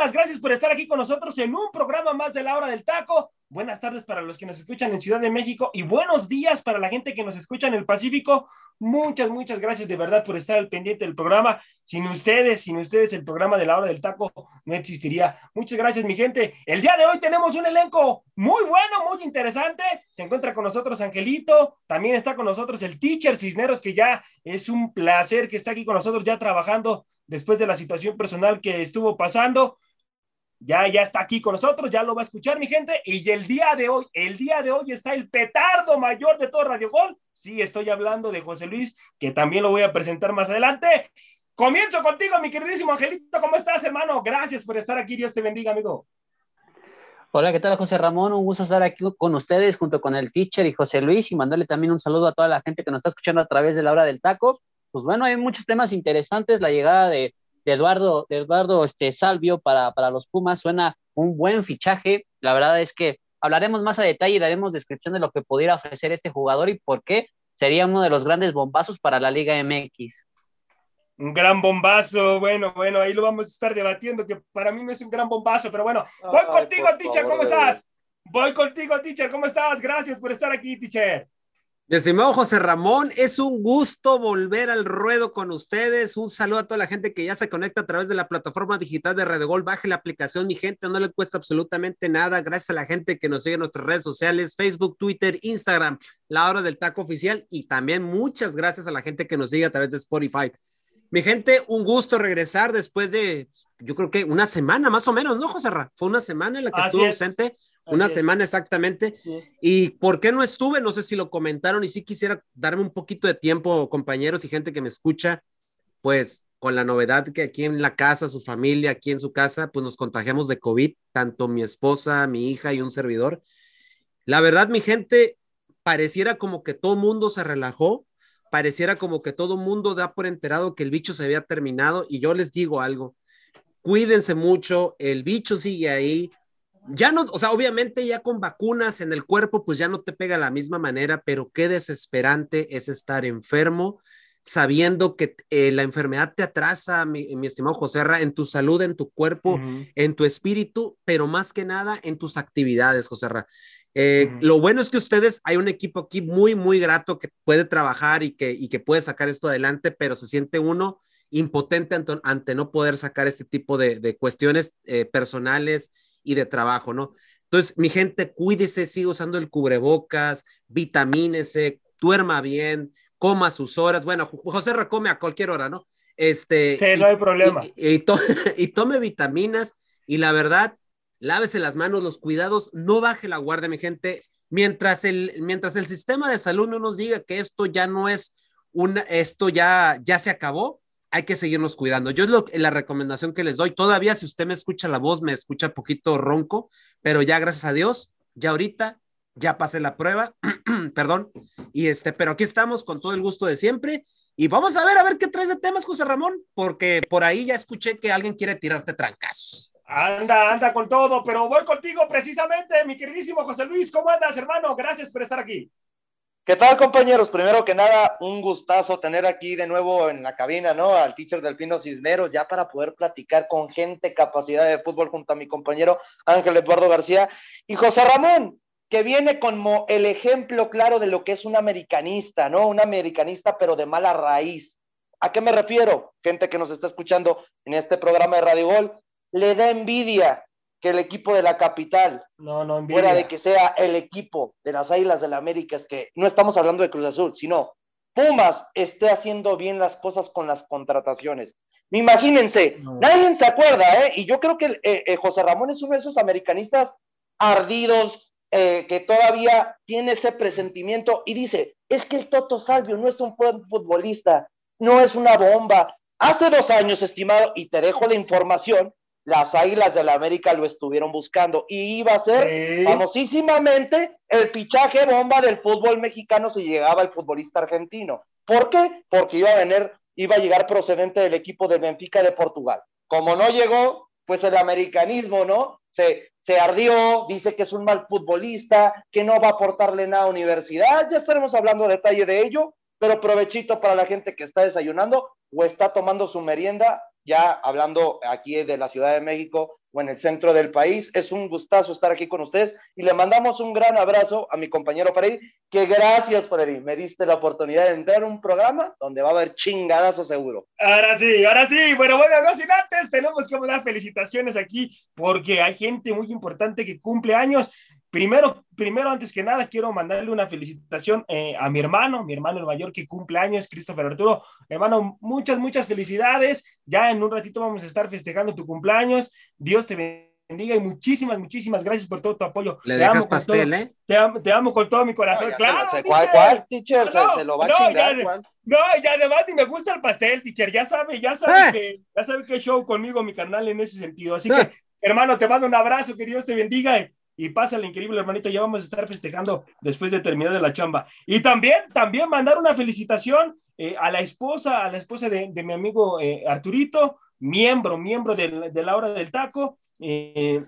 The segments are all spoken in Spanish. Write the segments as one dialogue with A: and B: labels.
A: Muchísimas gracias por estar aquí con nosotros en un programa más de la hora del taco. Buenas tardes para los que nos escuchan en Ciudad de México y buenos días para la gente que nos escucha en el Pacífico. Muchas, muchas gracias de verdad por estar al pendiente del programa. Sin ustedes, sin ustedes el programa de la hora del taco no existiría. Muchas gracias mi gente. El día de hoy tenemos un elenco muy bueno, muy interesante. Se encuentra con nosotros Angelito, también está con nosotros el teacher Cisneros que ya es un placer que está aquí con nosotros ya trabajando después de la situación personal que estuvo pasando. Ya, ya está aquí con nosotros, ya lo va a escuchar mi gente. Y el día de hoy, el día de hoy está el petardo mayor de todo Radio Gol. Sí, estoy hablando de José Luis, que también lo voy a presentar más adelante. Comienzo contigo, mi queridísimo Angelito. ¿Cómo estás, hermano? Gracias por estar aquí. Dios te bendiga, amigo.
B: Hola, ¿qué tal, José Ramón? Un gusto estar aquí con ustedes junto con el teacher y José Luis y mandarle también un saludo a toda la gente que nos está escuchando a través de la hora del taco pues bueno, hay muchos temas interesantes. La llegada de, Eduardo, de Eduardo este, Salvio para, para los Pumas suena un buen fichaje. La verdad es que hablaremos más a detalle y daremos descripción de lo que pudiera ofrecer este jugador y por qué sería uno de los grandes bombazos para la Liga MX.
A: Un gran bombazo, bueno, bueno, ahí lo vamos a estar debatiendo, que para mí no es un gran bombazo, pero bueno, voy contigo, teacher, ¿cómo estás? Voy contigo, teacher, ¿cómo estás? Gracias por estar aquí, teacher.
C: Mi estimado José Ramón, es un gusto volver al ruedo con ustedes. Un saludo a toda la gente que ya se conecta a través de la plataforma digital de Redegol. Baje la aplicación, mi gente, no le cuesta absolutamente nada. Gracias a la gente que nos sigue en nuestras redes sociales, Facebook, Twitter, Instagram, la hora del taco oficial. Y también muchas gracias a la gente que nos sigue a través de Spotify. Mi gente, un gusto regresar después de, yo creo que una semana más o menos, ¿no, José Ramón? Fue una semana en la que estuvo ausente una semana exactamente. ¿Y por qué no estuve? No sé si lo comentaron y sí quisiera darme un poquito de tiempo, compañeros y gente que me escucha, pues con la novedad que aquí en la casa, su familia, aquí en su casa, pues nos contagiamos de COVID, tanto mi esposa, mi hija y un servidor. La verdad, mi gente, pareciera como que todo mundo se relajó, pareciera como que todo mundo da por enterado que el bicho se había terminado y yo les digo algo, cuídense mucho, el bicho sigue ahí, ya no, o sea, obviamente ya con vacunas en el cuerpo, pues ya no te pega de la misma manera, pero qué desesperante es estar enfermo sabiendo que eh, la enfermedad te atrasa, mi, estimado José en tu salud, en tu cuerpo, en tu espíritu, pero más que nada en tus actividades, José eh, Lo bueno es que ustedes, hay un equipo aquí muy, muy grato que puede trabajar y que, y que puede sacar esto adelante, pero se siente uno impotente ante, no poder sacar este tipo de, cuestiones eh, personales y de trabajo, ¿no? Entonces, mi gente, cuídese, siga usando el cubrebocas, vitamínese, duerma bien, coma sus horas. Bueno, José recome a cualquier hora, ¿no? Este,
A: sí, no hay problema.
C: Y, y, tome vitaminas y la verdad, lávese las manos, los cuidados, no baje la guardia, mi gente. Mientras el, mientras el sistema de salud no nos diga que esto ya no es una, esto ya, ya se acabó, hay que seguirnos cuidando. Yo es la recomendación que les doy. Todavía, si usted me escucha la voz, me escucha poquito ronco, pero ya gracias a Dios, ya ahorita, ya pasé la prueba, perdón, y este, pero aquí estamos con todo el gusto de siempre. Y vamos a ver, a ver qué traes de temas, José Ramón, porque por ahí ya escuché que alguien quiere tirarte trancazos.
A: Anda, anda con todo, pero voy contigo precisamente, mi queridísimo José Luis. ¿Cómo andas, hermano? Gracias por estar aquí.
D: ¿Qué tal, compañeros? Primero que nada, un gustazo tener aquí de nuevo en la cabina, ¿no? Al teacher Delfino Cisneros, ya para poder platicar con gente capacidad de fútbol junto a mi compañero Ángel Eduardo García y José Ramón, que viene como el ejemplo claro de lo que es un americanista, ¿no? Un americanista, pero de mala raíz. ¿A qué me refiero? Gente que nos está escuchando en este programa de Radio Gol, le da envidia que el equipo de la capital,
A: no, no
D: fuera de que sea el equipo de las Águilas del la América, es que no estamos hablando de Cruz Azul, sino Pumas esté haciendo bien las cosas con las contrataciones. Imagínense, nadie se acuerda, ¿eh? Y yo creo que eh, eh, José Ramón es uno de esos americanistas ardidos, eh, que todavía tiene ese presentimiento y dice, es que el Toto Salvio no es un buen futbolista, no es una bomba. Hace dos años, estimado, y te dejo la información, las Águilas de la América lo estuvieron buscando y iba a ser famosísimamente el fichaje bomba del fútbol mexicano si llegaba el futbolista argentino. ¿Por qué? Porque iba a venir, iba a llegar procedente del equipo de Benfica de Portugal. Como no llegó, pues el americanismo, ¿no? Se, se ardió, dice que es un mal futbolista, que no va a aportarle nada a universidad. Ya estaremos hablando detalle de ello, pero provechito para la gente que está desayunando o está tomando su merienda ya hablando aquí de la Ciudad de México o en el centro del país. Es un gustazo estar aquí con ustedes y le mandamos un gran abrazo a mi compañero Freddy, que gracias Freddy, me diste la oportunidad de entrar a un programa donde va a haber chingadas seguro.
A: Ahora sí, ahora sí, bueno, bueno, no sin antes tenemos que dar felicitaciones aquí porque hay gente muy importante que cumple años Primero, primero, antes que nada, quiero mandarle una felicitación eh, a mi hermano, mi hermano el mayor que cumple años, Christopher Arturo. Hermano, muchas, muchas felicidades. Ya en un ratito vamos a estar festejando tu cumpleaños. Dios te bendiga y muchísimas, muchísimas gracias por todo tu apoyo.
C: Le dejas pastel,
A: ¿eh? Te amo, con todo mi corazón. claro,
D: ¿Cuál, cuál, teacher? se, lo va a chingar,
A: ya, No, y además ni me gusta el pastel, teacher. Ya sabe, ya sabe ah. que, ya sabe que show conmigo, mi canal en ese sentido. Así ah. que, hermano, te mando un abrazo, que Dios te bendiga y pásale increíble, hermanito. Ya vamos a estar festejando después de terminar de la chamba. Y también, también mandar una felicitación eh, a la esposa, a la esposa de, mi amigo eh, Arturito, miembro, miembro de, la hora del taco. Eh,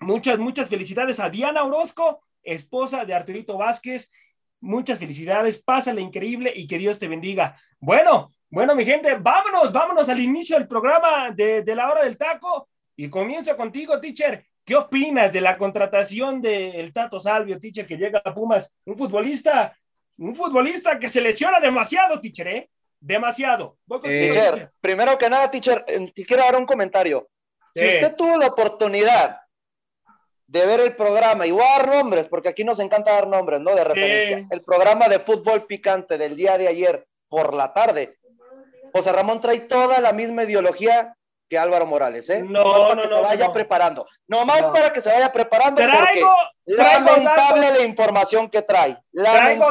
A: muchas, muchas felicidades a Diana Orozco, esposa de Arturito Vázquez. Muchas felicidades, pásale increíble y que Dios te bendiga. Bueno, bueno, mi gente, vámonos, vámonos al inicio del programa de, de la hora del taco. Y comienzo contigo, teacher. ¿Qué opinas de la contratación del Tato Salvio, teacher, que llega a Pumas? Un futbolista, un futbolista que se lesiona demasiado, teacher, ¿eh? Demasiado.
D: Eh, primero que nada, teacher, eh, quiero dar un comentario. Si usted tuvo la oportunidad de ver el programa, y voy a dar nombres, porque aquí nos encanta dar nombres, ¿no? De referencia. El programa de fútbol picante del día de ayer por la tarde. José Ramón trae toda la misma ideología que Álvaro Morales, ¿eh?
A: No, para
D: no,
A: que
D: no, se vaya preparando. Nomás para que se vaya preparando.
A: Traigo,
D: lamentable la información que trae.
A: Traigo,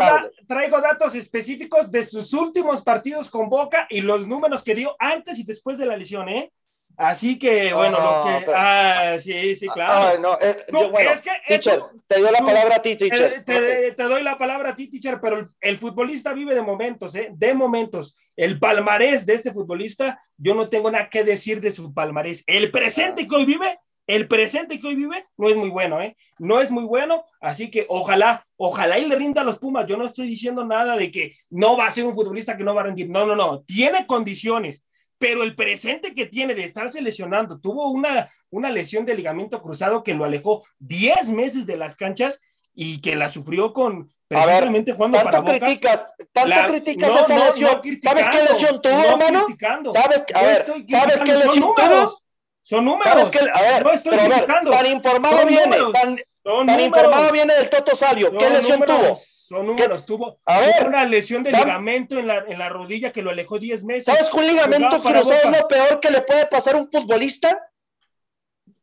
A: traigo, datos específicos de sus últimos partidos con Boca y los números que dio antes y después de la lesión, ¿eh? Así que, bueno, lo que. Ah, sí, sí, claro.
D: Ah, no, eh, bueno, es que teacher, te doy la palabra a ti, teacher.
A: Te, te, doy la palabra a ti, teacher, pero el, futbolista vive de momentos, ¿eh? De momentos. El palmarés de este futbolista, yo no tengo nada que decir de su palmarés. El presente que hoy vive, el presente que hoy vive no es muy bueno, ¿eh? No es muy bueno, así que ojalá, ojalá y le rinda a los Pumas. Yo no estoy diciendo nada de que no va a ser un futbolista que no va a rendir. No, no, no. Tiene condiciones pero el presente que tiene de estarse lesionando, tuvo una, una lesión de ligamento cruzado que lo alejó 10 meses de las canchas y que la sufrió con precisamente
D: ver, jugando para Boca. Criticas, tanto criticas esa lesión. ¿Sabes qué lesión tuvo, hermano? ¿Sabes, a ver, ¿sabes qué lesión tuvo?
A: Son números.
D: Que, a ver, no estoy pero a ver, tan informado viene, tan, tan informado viene del Toto Salvio. ¿Qué lesión tuvo?
A: Son números. Tuvo, a ver, una lesión de ligamento en la, en la rodilla que lo alejó 10 meses.
D: ¿Sabes que un ligamento cruzado es lo peor que le puede pasar a un futbolista?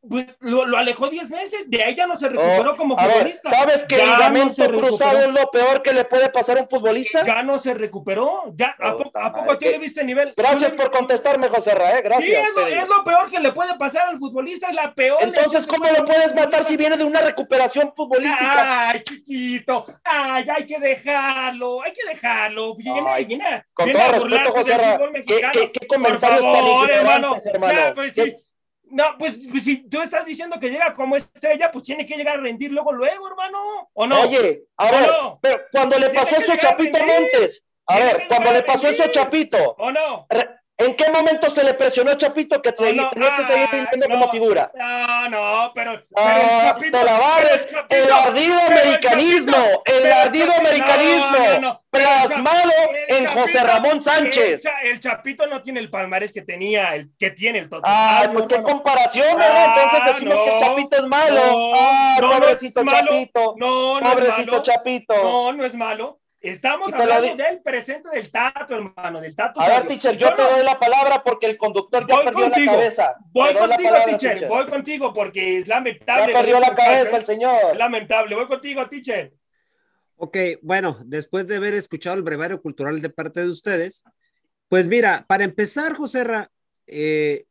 A: Pues, lo, lo, alejó 10 meses, de ahí ya no se recuperó oh, como futbolista.
D: ¿Sabes que el ligamento cruzado es lo peor que le puede pasar a un futbolista?
A: Ya no se recuperó, ya, ¿a, poco, ¿a poco tiene viste nivel?
D: Gracias por contestarme, José Ra, ¿eh? gracias.
A: Sí, es lo, peor que le puede pasar al futbolista, es la peor.
D: Entonces, ¿cómo lo puedes matar si viene de una recuperación futbolística?
A: Ay, chiquito, ay, hay que dejarlo, hay que dejarlo. Viene, ay, viene,
D: con todo respeto, José Ra, ¿qué, qué, qué comentarios
A: favor, hermano, hermano? Ya, pues, sí. No, pues, pues, si tú estás diciendo que llega como estrella, pues tiene que llegar a rendir luego, luego, hermano, ¿o no?
D: Oye, a ver, pero cuando le pasó eso a Chapito Montes, a ver, cuando le pasó eso a Chapito,
A: ¿o no?
D: ¿En qué momento se le presionó a Chapito que se, no, tenía que seguir teniendo como figura?
A: No, no, pero.
D: Ah, pero Chapito, te el ardido americanismo, el ardido americanismo José Ramón Sánchez.
A: El, Chapito no tiene el palmarés que tenía, el que tiene el Toto.
D: Ah, pues qué comparación, ¿verdad? Entonces ah, decimos que el Chapito es malo. ah, pobrecito Chapito.
A: No, no
D: pobrecito
A: es malo.
D: Chapito.
A: No, no es malo Estamos hablando del presente del Tato, hermano, del Tato.
D: A ver, teacher, yo, te doy la palabra porque el conductor ya perdió la cabeza.
A: Voy contigo, teacher, voy contigo porque es lamentable.
D: Ya perdió la cabeza el señor.
A: lamentable, voy contigo, teacher.
C: Ok, bueno, después de haber escuchado el brevario cultural de parte de ustedes, pues mira, para empezar, José Ra, eh,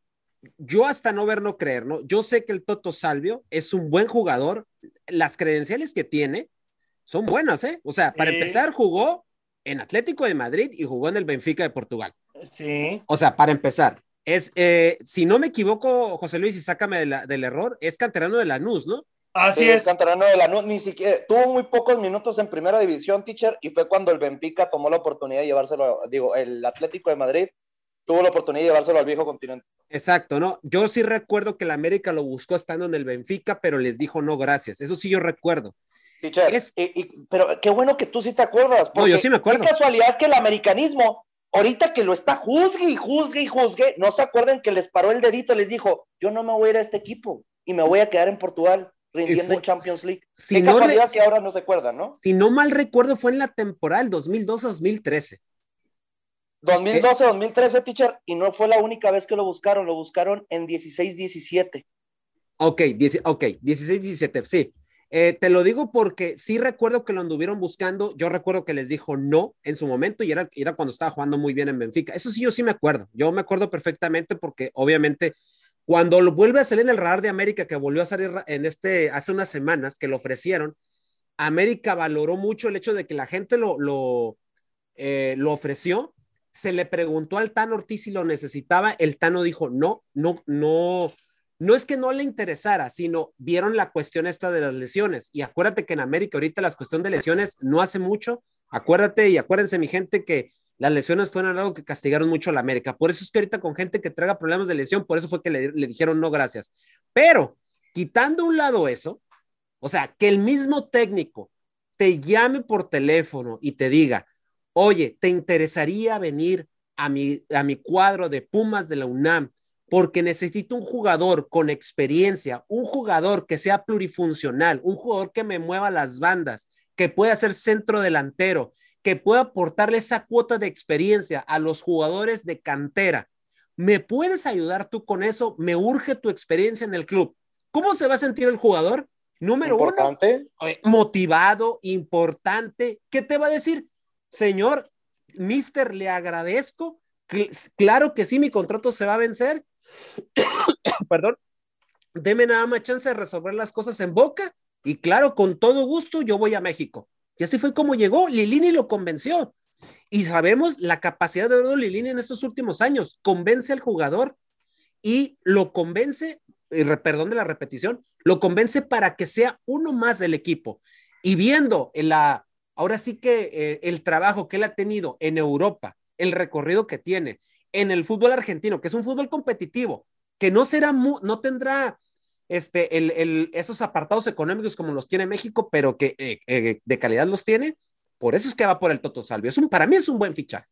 C: yo hasta no ver, no creer, ¿no? Yo sé que el Toto Salvio es un buen jugador, las credenciales que tiene son buenas, ¿eh? O sea, para empezar, jugó en Atlético de Madrid y jugó en el Benfica de Portugal.
A: Sí.
C: O sea, para empezar, es, eh, si no me equivoco, José Luis, y sácame del error, es canterano de Lanús, ¿no?
A: Así es.
D: Canterano de Lanús, ni siquiera, tuvo muy pocos minutos en primera división, teacher, y fue cuando el Benfica tomó la oportunidad de llevárselo, digo, el Atlético de Madrid tuvo la oportunidad de llevárselo al viejo continente.
C: Exacto, ¿no? Yo sí recuerdo que la América lo buscó estando en el Benfica, pero les dijo no, gracias. Eso sí yo recuerdo.
D: pero qué bueno que tú sí te acuerdas.
C: No, yo sí me acuerdo.
D: Qué casualidad que el americanismo, ahorita que lo está juzgue y juzgue y juzgue, no se acuerden que les paró el dedito, les dijo, yo no me voy a ir a este equipo y me voy a quedar en Portugal rindiendo en Champions League.
C: Si qué no
D: casualidad que ahora no se acuerdan, ¿no?
C: Si no mal recuerdo, fue en la temporada 2012-2013.
D: 2012-2013, teacher, y no fue la única vez que lo buscaron, lo buscaron en 16-17.
C: Ok, ok, 16-17, sí. Eh, te lo digo porque sí recuerdo que lo anduvieron buscando. Yo recuerdo que les dijo no en su momento y era, era cuando estaba jugando muy bien en Benfica. Eso sí, yo sí me acuerdo. Yo me acuerdo perfectamente porque obviamente cuando lo vuelve a salir en el radar de América, que volvió a salir en este hace unas semanas que lo ofrecieron, América valoró mucho el hecho de que la gente lo, lo, eh, lo ofreció se le preguntó al Tano Ortiz si lo necesitaba, el Tano dijo, no, no, no, no es que no le interesara, sino vieron la cuestión esta de las lesiones. Y acuérdate que en América ahorita la cuestión de lesiones no hace mucho. Acuérdate y acuérdense, mi gente, que las lesiones fueron algo que castigaron mucho a la América. Por eso es que ahorita con gente que traiga problemas de lesión, por eso fue que le, dijeron no, gracias. Pero quitando un lado eso, o sea, que el mismo técnico te llame por teléfono y te diga, oye, ¿te interesaría venir a mi, a mi cuadro de Pumas de la UNAM? Porque necesito un jugador con experiencia, un jugador que sea plurifuncional, un jugador que me mueva las bandas, que pueda ser centro delantero, que pueda aportarle esa cuota de experiencia a los jugadores de cantera. ¿Me puedes ayudar tú con eso? Me urge tu experiencia en el club. ¿Cómo se va a sentir el jugador? Número uno, eh, motivado, importante. ¿Qué te va a decir? señor, mister, le agradezco. Claro que sí, mi contrato se va a vencer. Perdón. Deme nada más chance de resolver las cosas en boca. Y claro, con todo gusto, yo voy a México. Y así fue como llegó. Lilini lo convenció. Y sabemos la capacidad de Lilini en estos últimos años. Convence al jugador y lo convence, perdón de la repetición, lo convence para que sea uno más del equipo. Y viendo en la ahora sí que eh, el trabajo que él ha tenido en Europa, el recorrido que tiene en el fútbol argentino, que es un fútbol competitivo, que no será, no tendrá este, el, esos apartados económicos como los tiene México, pero que eh, eh, de calidad los tiene, por eso es que va por el Toto Salvio. Es un, para mí es un buen fichaje.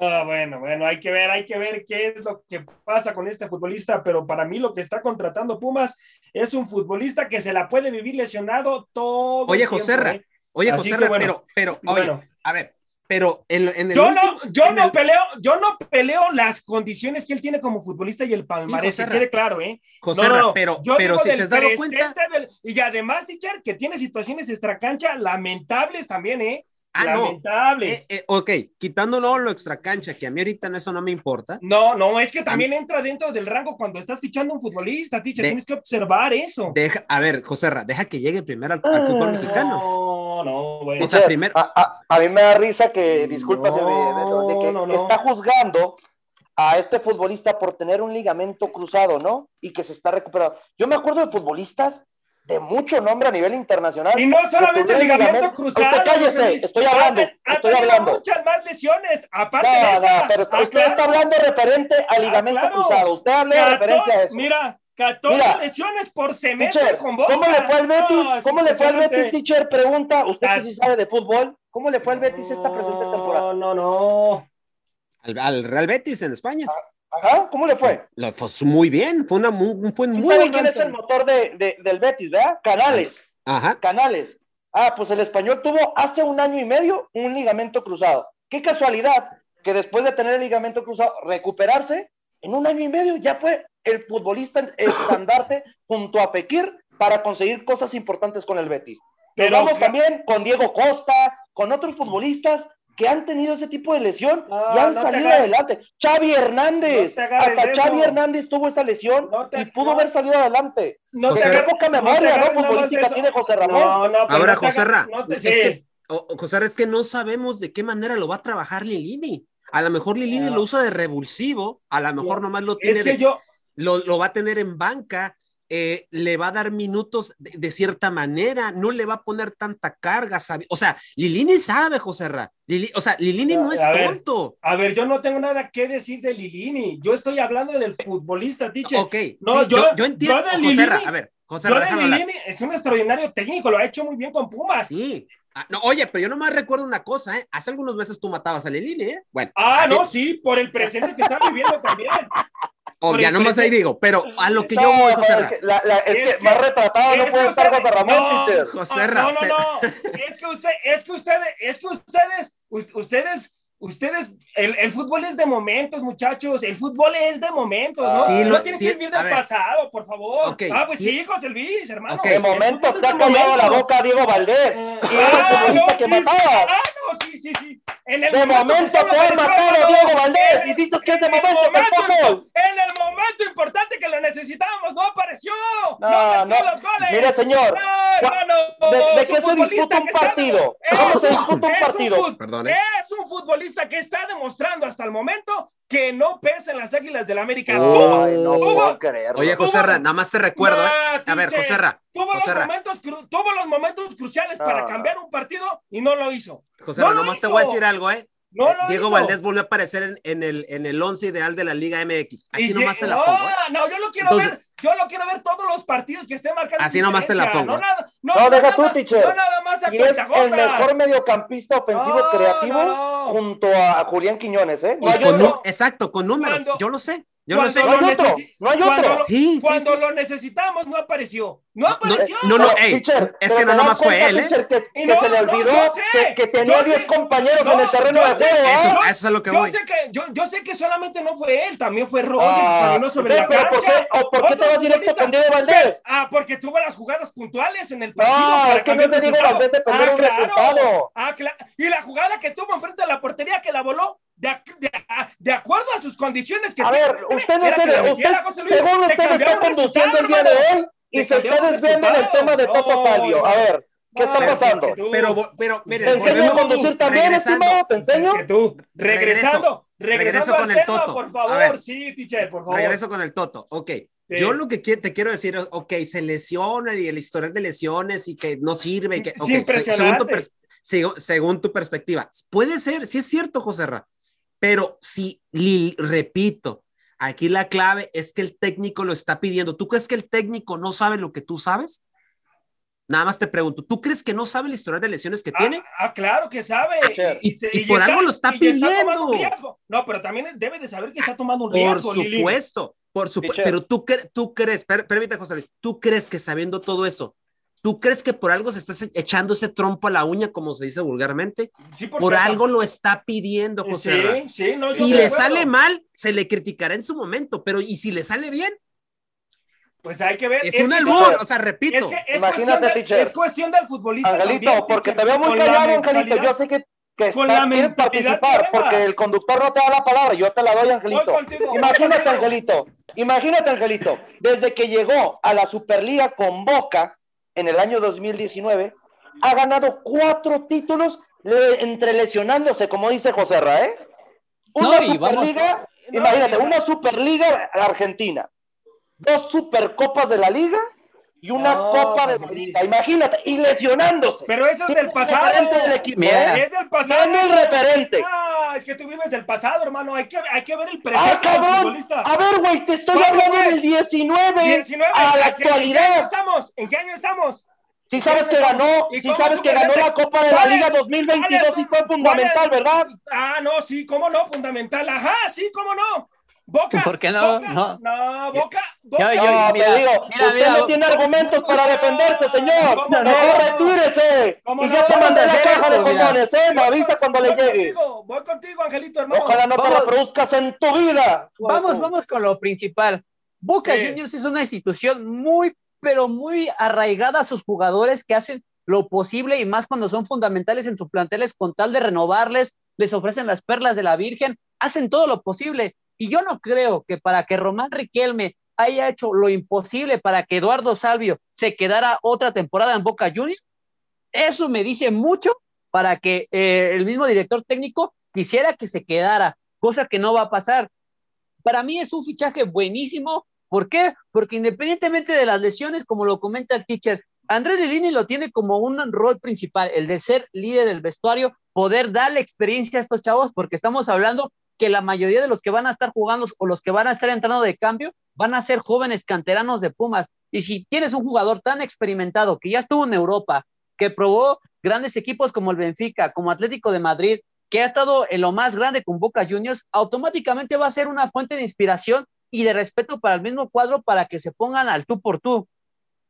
A: Ah, bueno, bueno, hay que ver, hay que ver qué es lo que pasa con este futbolista, pero para mí lo que está contratando Pumas es un futbolista que se la puede vivir lesionado todo.
C: Oye, José, Oye, José, pero, pero, oye, a ver, pero en, en el
A: yo no, yo no peleo, yo no peleo las condiciones que él tiene como futbolista y el palmarés, que quede claro, ¿eh?
C: José, pero, pero si te has dado cuenta.
A: y además, teacher, que tiene situaciones extracancha lamentables también, ¿eh? Ah, lamentables.
C: Eh, eh, ok, quitándolo lo extracancha, que a mí ahorita eso no me importa.
A: No, no, es que también entra dentro del rango cuando estás fichando un futbolista, teacher, tienes que observar eso.
C: Deja, a ver, José, deja que llegue primero al, fútbol mexicano.
A: No, no, güey.
D: O sea, primero. A, mí me da risa que, disculpa, de que está juzgando a este futbolista por tener un ligamento cruzado, ¿no? Y que se está recuperando. Yo me acuerdo de futbolistas de mucho nombre a nivel internacional.
A: Y no solamente el ligamento cruzado.
D: Usted cállese, estoy hablando, ha, estoy hablando.
A: muchas más lesiones, aparte de esa.
D: pero usted está hablando referente al ligamento cruzado. Usted habla de referencia a eso.
A: Mira, 14 lesiones por semestre con
D: Boca. ¿Cómo le fue al Betis? ¿Cómo le fue al Betis, teacher? Pregunta, usted que sí sabe de fútbol, ¿cómo le fue al Betis esta presente temporada?
A: No, no, no.
C: Al, al Real Betis en España. Ah,
D: Ajá, ¿cómo le fue?
C: Lo, pues muy bien, fue una muy, fue muy
D: quién es el motor de, del Betis, verdad? Canales.
C: Ajá.
D: Canales. Ah, pues el español tuvo hace un año y medio un ligamento cruzado. Qué casualidad que después de tener el ligamento cruzado, recuperarse, en un año y medio ya fue el futbolista estandarte junto a Fekir para conseguir cosas importantes con el Betis. Pero vamos también con Diego Costa, con otros futbolistas que han tenido ese tipo de lesión y han salido adelante. Xavi Hernández, hasta Xavi Hernández tuvo esa lesión y pudo haber salido adelante. No Qué poca memoria, ¿no? Futbolística tiene José Ramón.
C: Ahora, José Ramón, es que, José es que no sabemos de qué manera lo va a trabajar Lilini. A lo mejor Lilini lo usa de revulsivo, a lo mejor nomás lo tiene de, yo... lo, lo va a tener en banca eh, le va a dar minutos de, cierta manera, no le va a poner tanta carga, o sea, Lilini sabe, José Ra. o sea, Lilini no, es tonto.
A: a ver, yo no tengo nada que decir de Lilini, yo estoy hablando del futbolista, teacher.
C: Ok, no, yo, yo, entiendo, José Ra, a ver, José Ra,
A: Lilini es un extraordinario técnico, lo ha hecho muy bien con Pumas.
C: Sí, ah, no, oye, pero yo nomás recuerdo una cosa, ¿eh? Hace algunos meses tú matabas a Lilini, ¿eh? Bueno.
A: Ah, no, sí, por el presente que está viviendo también.
C: O ya nomás ahí digo, pero a lo que yo voy, José Ra.
D: La, la, es, que, más retratado no puede estar José Ramón,
A: no, José Ra. No, no, no. es que usted, es que ustedes, es que ustedes, ustedes Ustedes, el, el, fútbol es de momentos, muchachos. El fútbol es de momentos, ¿no? Sí, no tienen que vivir del pasado, por favor. ah, pues sí, José Luis, hermano.
D: De momentos te ha cambiado la boca Diego Valdés. Eh, y era el ah, futbolista que mataba.
A: Ah, no, sí, sí, sí.
D: En el de momento te ha matado Diego Valdés y dices que es de momento,
A: momento En el momento importante que lo necesitábamos, no apareció. No, no. Los goles.
D: Mire, señor. No, ¿De, qué se disputa un partido? ¿Cómo se disputa un partido?
A: Perdón. Es un futbolista que está demostrando hasta el momento que no pesa en las Águilas del América.
D: no puedo
C: Oye, José Ra, nada más te recuerdo, ¿eh? A ver, José Ra.
A: Tuvo, los momentos, tuvo los momentos cruciales para ah. cambiar un partido y no lo hizo.
C: José Ra, nomás te voy a decir algo, ¿eh? No Diego Valdés volvió a aparecer en, en, el, en el once ideal de la Liga MX. Así nomás te la pongo. ¿eh?
A: No, yo lo quiero ver. Yo lo quiero ver todos los partidos que estén marcando.
C: Así nomás te la pongo.
D: No, nada, no, no deja tú, teacher. No nada más a y es el mejor mediocampista ofensivo creativo junto a Julián Quiñones, ¿eh?
C: No con exacto, con números. yo lo sé. Yo no sé.
D: No hay otro. No hay otro.
A: Cuando, lo, necesitamos, no apareció. No apareció.
C: No, no, es que no nomás fue él, ¿eh?
D: que, se le olvidó que, tenía 10 compañeros en el terreno de juego.
C: Eso, eso, es lo que voy.
A: Yo sé que, yo, yo sé que solamente no fue él, también fue Roger, ah, no sobre la
D: pero ¿por qué, o ¿por qué te vas directo con Diego Valdés?
A: Ah, porque tuvo las jugadas puntuales en el partido.
D: No, es que no es de Diego Valdés ah, un resultado.
A: Ah, claro. Y la jugada que tuvo enfrente de la portería que la voló, de, de, de, acuerdo a sus condiciones que
D: a ver, usted no se usted, según usted está conduciendo el día de hoy y se está desviando en el tema de Toto Salvio. A ver, ¿Qué está pasando?
C: Pero, pero, mire,
D: ¿te enseño a conducir también, estimado? ¿Te enseño?
A: tú, regresando, regreso
C: con el Toto.
A: Por favor, sí, teacher, por favor.
C: Regreso con el Toto, ok. Yo lo que te quiero decir es, ok, se lesiona y el historial de lesiones y que no sirve. Que, okay, según, tu según tu perspectiva, puede ser, sí es cierto, José Ra, pero si, repito, aquí la clave es que el técnico lo está pidiendo. ¿Tú crees que el técnico no sabe lo que tú sabes? Nada más te pregunto, ¿tú crees que no sabe la historia de lesiones que
A: ah,
C: tiene?
A: Ah, claro que sabe.
C: Y, por algo lo está pidiendo.
A: no, pero también debe de saber que está tomando un riesgo.
C: Por supuesto, por supuesto. Pero tú, tú crees, permítame, José Luis, ¿tú crees que sabiendo todo eso, ¿Tú crees que por algo se está echando ese trompo a la uña, como se dice vulgarmente? Sí, por algo lo está pidiendo, José. Sí, sí, no, si le sale mal, se le criticará en su momento, pero ¿y si le sale bien?
A: Pues hay que ver.
C: Es, un albur, o sea, repito.
D: Imagínate,
A: teacher. Es cuestión del futbolista.
D: Angelito, porque te veo muy callado, Angelito. Yo sé que, que quieres participar, porque el conductor no te da la palabra, yo te la doy, Angelito. Imagínate, Angelito. Imagínate, Angelito. Desde que llegó a la Superliga con Boca en el año 2019, ha ganado cuatro títulos entre lesionándose, como dice José Ra, ¿eh? Una Superliga, imagínate, una Superliga Argentina, dos Supercopas de la Liga y una Copa de la Liga, imagínate, y lesionándose.
A: Pero eso es del pasado.
D: Del equipo, ¿eh?
A: Es del pasado.
D: No es referente.
A: Ah, es que tú vives del pasado, hermano. Hay que, hay que ver el presente.
D: ¡Ah, cabrón! A ver, güey, te estoy hablando del 19, 19 a la actualidad.
A: ¿En qué año estamos? ¿En qué año estamos?
D: Si sabes que ganó, si sabes que ganó la Copa de la Liga 2022 y fue fundamental, ¿verdad?
A: Ah, no, sí, cómo no, fundamental. Ajá, sí, cómo no. Boca.
B: ¿Por qué no?
A: Boca,
B: No.
A: no, Boca. Boca.
B: Yo- yo-
D: No,
B: mira,
D: te digo,
B: mira,
D: usted
B: mira,
D: no tiene argumentos para defenderse, señor.
A: ¿Cómo no? ¿Cómo
D: Y
A: no?
D: ya te mandé la caja de condones, ¿eh? Me avisa cuando le
A: Voy
D: llegue.
A: contigo, voy contigo, Angelito, hermano.
D: Ojalá no te
B: Vamos.
D: reproduzcas en tu vida.
B: Vamos, vamos con lo principal. Boca
A: Sí.
B: Juniors es una institución muy, pero muy arraigada a sus jugadores que hacen lo posible y más cuando son fundamentales en sus planteles con tal de renovarles, les ofrecen las perlas de la Virgen, hacen todo lo posible. Y yo no creo que para que Román Riquelme haya hecho lo imposible para que Eduardo Salvio se quedara otra temporada en Boca Juniors, eso me dice mucho para que eh, el mismo director técnico quisiera que se quedara, cosa que no va a pasar. Para mí es un fichaje buenísimo. ¿Por qué? Porque independientemente de las lesiones, como lo comenta el teacher, Andrés Lilini lo tiene como un rol principal, el de ser líder del vestuario, poder darle experiencia a estos chavos, porque estamos hablando que la mayoría de los que van a estar jugando o los que van a estar entrando de cambio van a ser jóvenes canteranos de Pumas. Y si tienes un jugador tan experimentado que ya estuvo en Europa, que probó grandes equipos como el Benfica, como Atlético de Madrid, que ha estado en lo más grande con Boca Juniors, automáticamente va a ser una fuente de inspiración y de respeto para el mismo cuadro para que se pongan al tú por tú.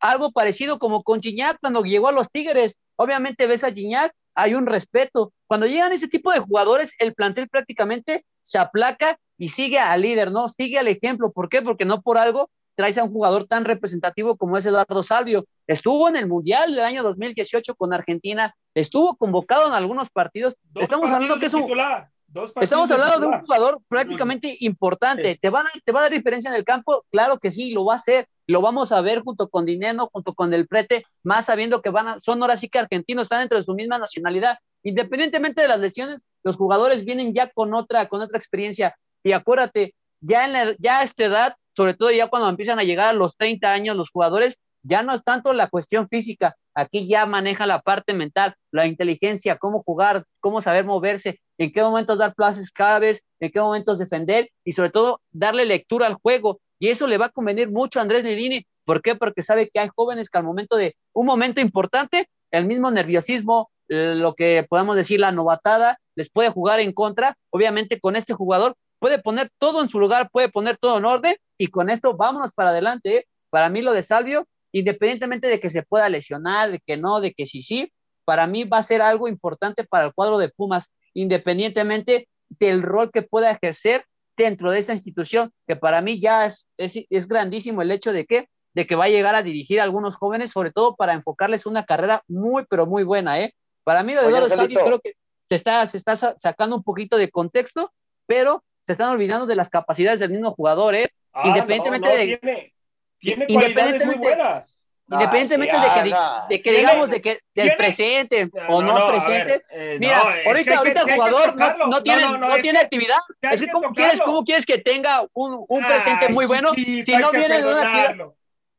B: Algo parecido como con Gignac cuando llegó a los Tigres. Obviamente ves a Gignac, hay un respeto. Cuando llegan ese tipo de jugadores, el plantel prácticamente se aplaca y sigue al líder, ¿no? Sigue al ejemplo. ¿Por qué? Porque no por algo traes a un jugador tan representativo como es Eduardo Salvio. Estuvo en el Mundial del año 2018 con Argentina, estuvo convocado en algunos partidos.
A: Dos
B: Estamos hablando que es un,
A: titular, dos partidos
B: Estamos hablando de un jugador prácticamente importante.
A: Sí.
B: ¿Te, va a dar, ¿Te va a dar diferencia en el campo? Claro que sí, lo va a hacer. Lo vamos a ver junto con Dineno, junto con el Prete, más sabiendo que van a, son ahora sí que argentinos, están dentro de su misma nacionalidad. Independientemente de las lesiones, los jugadores vienen ya con otra, con otra experiencia. Y acuérdate, ya, en la- ya a esta edad, sobre todo ya cuando empiezan a llegar a los 30 años, los jugadores ya no es tanto la cuestión física, aquí ya maneja la parte mental, la inteligencia, cómo jugar, cómo saber moverse, en qué momentos dar plazas claves, en qué momentos defender y sobre todo darle lectura al juego. Y eso le va a convenir mucho a Andrés Lilini. ¿Por qué? Porque sabe que hay jóvenes que al momento de un momento importante, el mismo nerviosismo, lo que podemos decir la novatada, les puede jugar en contra. Obviamente con este jugador puede poner todo en su lugar, puede poner todo en orden y con esto vámonos para adelante. ¿eh? Para mí lo de Salvio, independientemente de que se pueda lesionar, de que no, de que sí, sí, para mí va a ser algo importante para el cuadro de Pumas, independientemente del rol que pueda ejercer dentro de esa institución, que para mí ya es, es, es grandísimo el hecho de que, de que va a llegar a dirigir a algunos jóvenes, sobre todo para enfocarles una carrera muy, pero muy buena, ¿eh? Para mí lo de Eduardo
D: Angelito.
B: creo que se está, se está sa- sacando un poquito de contexto, pero se están olvidando de las capacidades del mismo jugador, ¿eh?
A: Ah,
B: Independientemente
A: no, no,
B: de-
A: Tiene, tiene cualidades muy
B: Independientemente-
A: buenas.
B: Independientemente
D: Ah,
B: de que,
D: ya,
B: de que digamos de que del presente o no,
A: no,
B: presente,
A: ver, eh,
B: Mira, ahorita, ahorita
A: sí
B: el jugador no, tiene, no, tiene actividad. Es que ¿cómo, quieres. ¿Cómo quieres que tenga un, un presente
A: Ay,
B: muy bueno
A: chiquito,
B: si no viene de una actividad?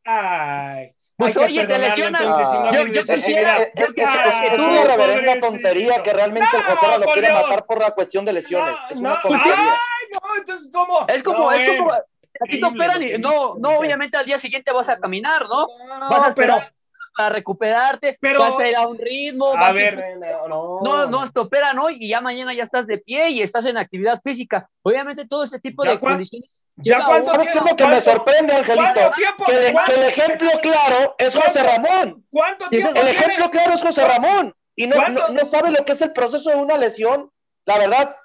A: Ay.
B: Pues oye, te lesionas.
A: no
B: Yo- yo quisiera-
D: Es,
B: quisiera
D: es- es
B: tú-
D: una reverenda tontería que realmente el José lo quiere matar por una cuestión de lesiones. Es una tontería.
A: ay, no, entonces, ¿cómo?
B: Es como, es como, a ti te operan y no, no, obviamente al día siguiente vas a caminar, ¿no?
A: No,
B: Vas a
A: pero,
B: esperar para recuperarte,
A: Pero-
B: vas a ir a un ritmo,
A: a
B: vas
A: ver,
B: a
A: no, no.
B: no, te operan hoy y ya mañana ya estás de pie y estás en actividad física. Obviamente todo este tipo
A: ¿Ya
B: de
A: cuán-
B: condiciones
A: ¿Ya cuánto
B: un-
D: ¿Sabes qué es lo que me
A: ¿Cuánto-
D: sorprende, Angelito?
A: ¿Cuánto tiempo?
D: Que, el-
A: ¿Cuánto-
D: que el ejemplo claro es José Ramón.
A: ¿Cuánto tiempo
D: El
A: tiene?
D: ejemplo claro es José Ramón. Y no, no, no sabe lo que es el proceso de una lesión. La verdad,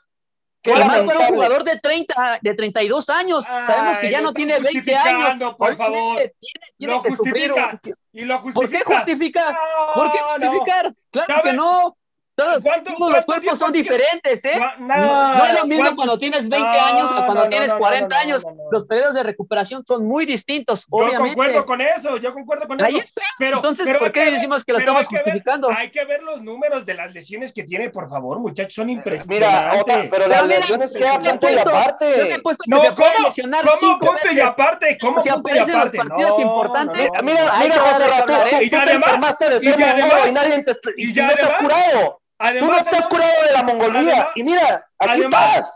D: que
B: Además, para un jugador de 30, de 32 años, sabemos que
A: Ay,
B: ya no tiene 20 años.
A: por favor.
B: Tiene, tiene
A: Lo
B: que sufrir.
A: justifica.
B: un-
A: Y lo
B: ¿Por
A: justifica.
B: qué justifica? ¿Por qué
A: No, no.
B: justificar? Claro
A: ¿Sabe?
B: que no. Todos,
A: ¿Cuánto-
B: todos los cuerpos son diferentes, ¿eh? No, no es lo mismo
A: ¿cuánto-
B: cuando tienes 20
A: No,
B: años a cuando
A: no, no,
B: tienes
A: no, no,
B: 40
A: no,
B: años.
A: no, no.
B: Los periodos de recuperación son muy distintos,
A: Yo
B: obviamente.
A: concuerdo con eso, yo concuerdo con
B: Ahí
A: eso.
B: está.
A: Pero,
B: Entonces,
A: pero
B: ¿por qué
A: que
B: decimos que lo estamos
A: hay que ver- hay que ver los números de las lesiones que tiene, por favor, muchachos, son
D: Mira,
A: impresionantes.
D: otra, pero las
B: mira,
D: lesiones quedan punto y aparte.
A: No, ¿cómo?
B: lesionar
A: ¿Cómo punto y aparte? ¿Cómo punto y aparte?
B: partidos importantes,
D: Mira, mira, José tú,
B: ¿eh?
A: Y
D: te enfermaste de ser nadie te,
A: y además-.
D: Tú no
A: un-
D: curado de la mongolía.
A: además-
D: y mira, aquí
A: además-
D: estás.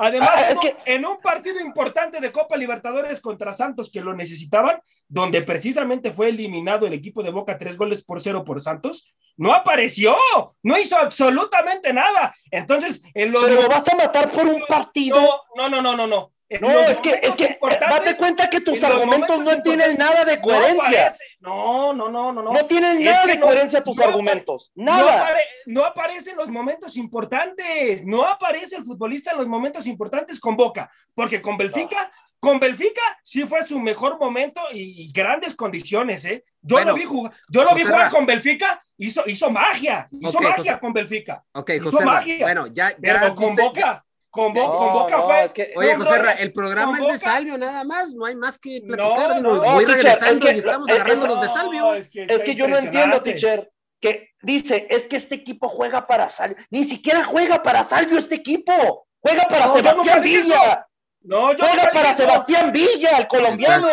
A: Además,
D: Ah, es que-
A: en un partido importante de Copa Libertadores contra Santos que lo necesitaban, donde precisamente fue eliminado el equipo de Boca tres goles por cero por Santos, no apareció, no hizo absolutamente nada. Entonces, en los
D: Pero lo vas a matar por un partido.
A: no, no, no, no, no, no.
D: No, es que, es que date cuenta que tus argumentos no tienen nada de coherencia.
A: No, no, no, no, no.
D: No tienen nada de coherencia tus argumentos. Nada.
A: No, aparecen los momentos importantes. No aparece el futbolista en los momentos importantes con Boca. Porque con Belfica, con Belfica sí fue su mejor momento y, grandes condiciones, ¿eh? Yo lo vi jugar, yo lo vi jugar con Belfica, hizo, hizo magia, hizo magia con Belfica.
C: Ok, José. Magia. Bueno, ya, ya.
A: con Boca. Con, Boca fue.
C: Oye, José, el programa es de Salvio, nada más, no hay más que platicar. voy regresando y estamos agarrando los de Salvio.
D: Es que, yo no entiendo, teacher, que dice, es que este equipo juega para Salvio. Ni siquiera juega para Salvio este equipo. Juega para Sebastián Villa. No, yo juega para Sebastián Villa, el colombiano.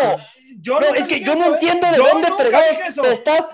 D: Yo no, es que yo no entiendo de dónde te estás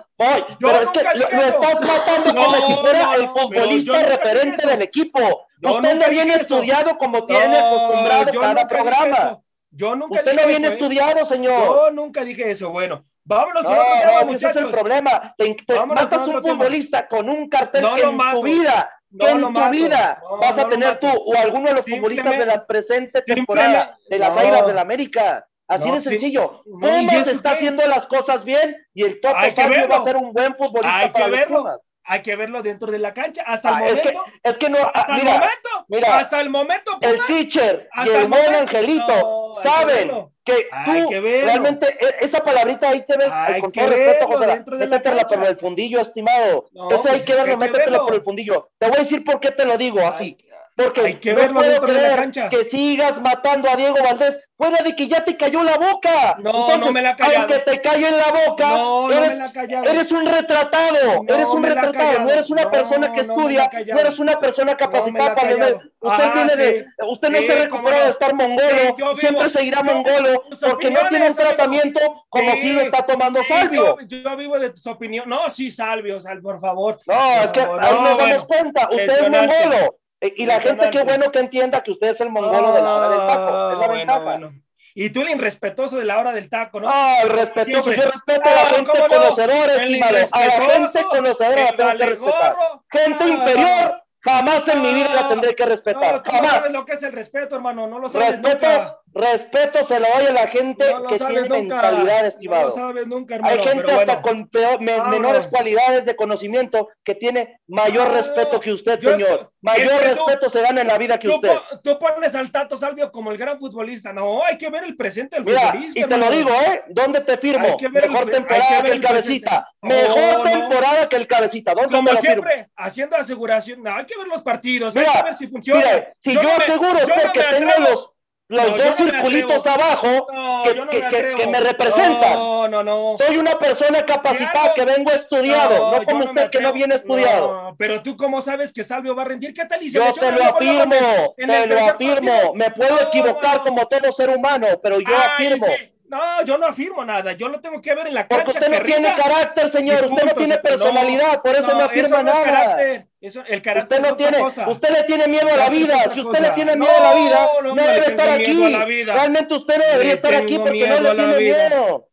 D: pero es que lo, estás matando como si fuera el futbolista referente del equipo. Usted no viene estudiado como tiene acostumbrado cada programa.
A: Yo nunca
D: Usted no viene ¿eh? estudiado, señor.
A: Yo nunca dije eso. Bueno, vámonos
D: con no, no, ese es el problema. Te, matas un futbolista con un cartel que en tu vida, en tu vida vas a tener tú o alguno de los futbolistas de la presente temporada de las Águilas del la América. Así de sencillo. Sí, Pumas está haciendo las cosas bien y el Toto Salvio va a ser un buen futbolista
A: hay que verlo. Hay que verlo dentro de la cancha. Hasta el momento.
D: Es que, es que no.
A: Hasta el momento. Mira, hasta el momento.
D: el teacher y el buen Angelito saben que tú realmente e, esa palabrita ahí te ves con todo respeto, José. Métetela por el fundillo, estimado. No, Ese hay pues que verlo, métetela por el fundillo. Te voy a decir por qué te lo digo así. Porque Hay que no puedo creer que sigas matando a Diego Valdés fuera de que ya te cayó la boca.
A: No, no me la callado.
D: Aunque te cayó en la boca, no, eres, no me la eres un retratado, eres un retratado, no eres una persona que estudia, no eres una persona capacitada para leer. Usted viene de, usted no se recuperó de estar mongolo, siempre seguirá mongolo, porque no tiene un tratamiento como si lo está tomando Salvio.
A: Yo, vivo de tu opinión. No, sí, Salvio, Sal, por favor.
D: No, es que ahí nos damos cuenta, usted es mongolo. Eh, y la gente, qué bueno que entienda que usted es el mongolo de la hora del taco. Es la ventaja.
A: Y tú el irrespetuoso de la hora del taco, ¿no?
D: Ah, el respetuoso. Yo respeto a la gente conocedora, estimado. A la gente conocedora la tengo que respetar. Gente inferior Jamás en mi vida la tendré que respetar. No, Jamás.
A: sabes lo que es el respeto, hermano. No lo sabes
D: respeto,
A: nunca.
D: Respeto se lo doy a la gente que tiene mentalidad, estimado.
A: No lo sabes nunca, hermano.
D: Hay gente hasta con menores cualidades de conocimiento que tiene mayor respeto que usted, señor. mayor respeto se gana en la vida que usted.
A: Tú pones al Tato Salvio como el gran futbolista. No, hay que ver el presente del
D: Mira,
A: futbolista.
D: Y te lo digo, ¿eh? ¿Dónde te firmo? Mejor temporada que el, cabecita. Mejor temporada que el cabecita. ¿Dónde
A: como siempre, haciendo aseguración. No, hay que ver los partidos, hay que ver si funciona. Mira,
D: si yo, aseguro es porque tengo los, los dos circulitos abajo que, que, que, me representan.
A: No, no, no.
D: Soy una persona capacitada que vengo estudiado, no, como usted que no viene estudiado.
A: pero tú cómo sabes que Salvio va a rendir, ¿qué tal?
D: yo te lo afirmo, te lo afirmo. Me puedo equivocar como todo ser humano, pero yo afirmo.
A: No, yo no afirmo nada, yo lo tengo que ver en la cancha.
D: Porque usted no tiene carácter, señor, usted no tiene personalidad, por eso no, afirma nada.
A: Eso, el carácter
D: usted no tiene, usted le tiene miedo a la vida. Si usted le tiene miedo a la vida, no, debe estar aquí. Realmente usted no debería estar aquí porque no le tiene miedo.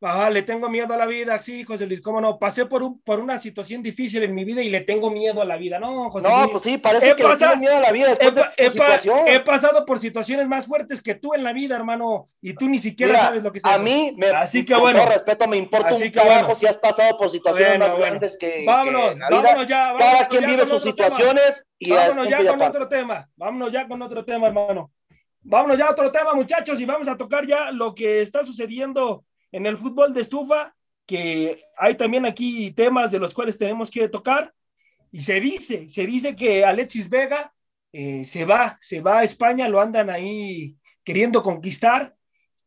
A: Ah, le tengo miedo a la vida, sí, José Luis, cómo no. Pasé por, un, por una situación difícil en mi vida y le tengo miedo a la vida, ¿no, José
D: No, pues sí, parece que le tiene miedo a la vida he, de situación.
A: he, pasado por situaciones más fuertes que tú en la vida, hermano, y tú ni siquiera sabes lo que es
D: A mí, me, Así que bueno. respeto, me importa un carajo si has pasado por situaciones más grandes que,
A: vámonos,
D: la vida.
A: Vámonos ya, vámonos,
D: Cada quien vive sus situaciones y
A: Vámonos ya con otro tema, vámonos ya con otro tema, hermano. Vámonos ya a otro tema, muchachos, y vamos a tocar ya lo que está sucediendo en el fútbol de estufa, que hay también aquí temas de los cuales tenemos que tocar, y se dice, se dice que Alexis Vega eh, se va, se va a España, lo andan ahí queriendo conquistar.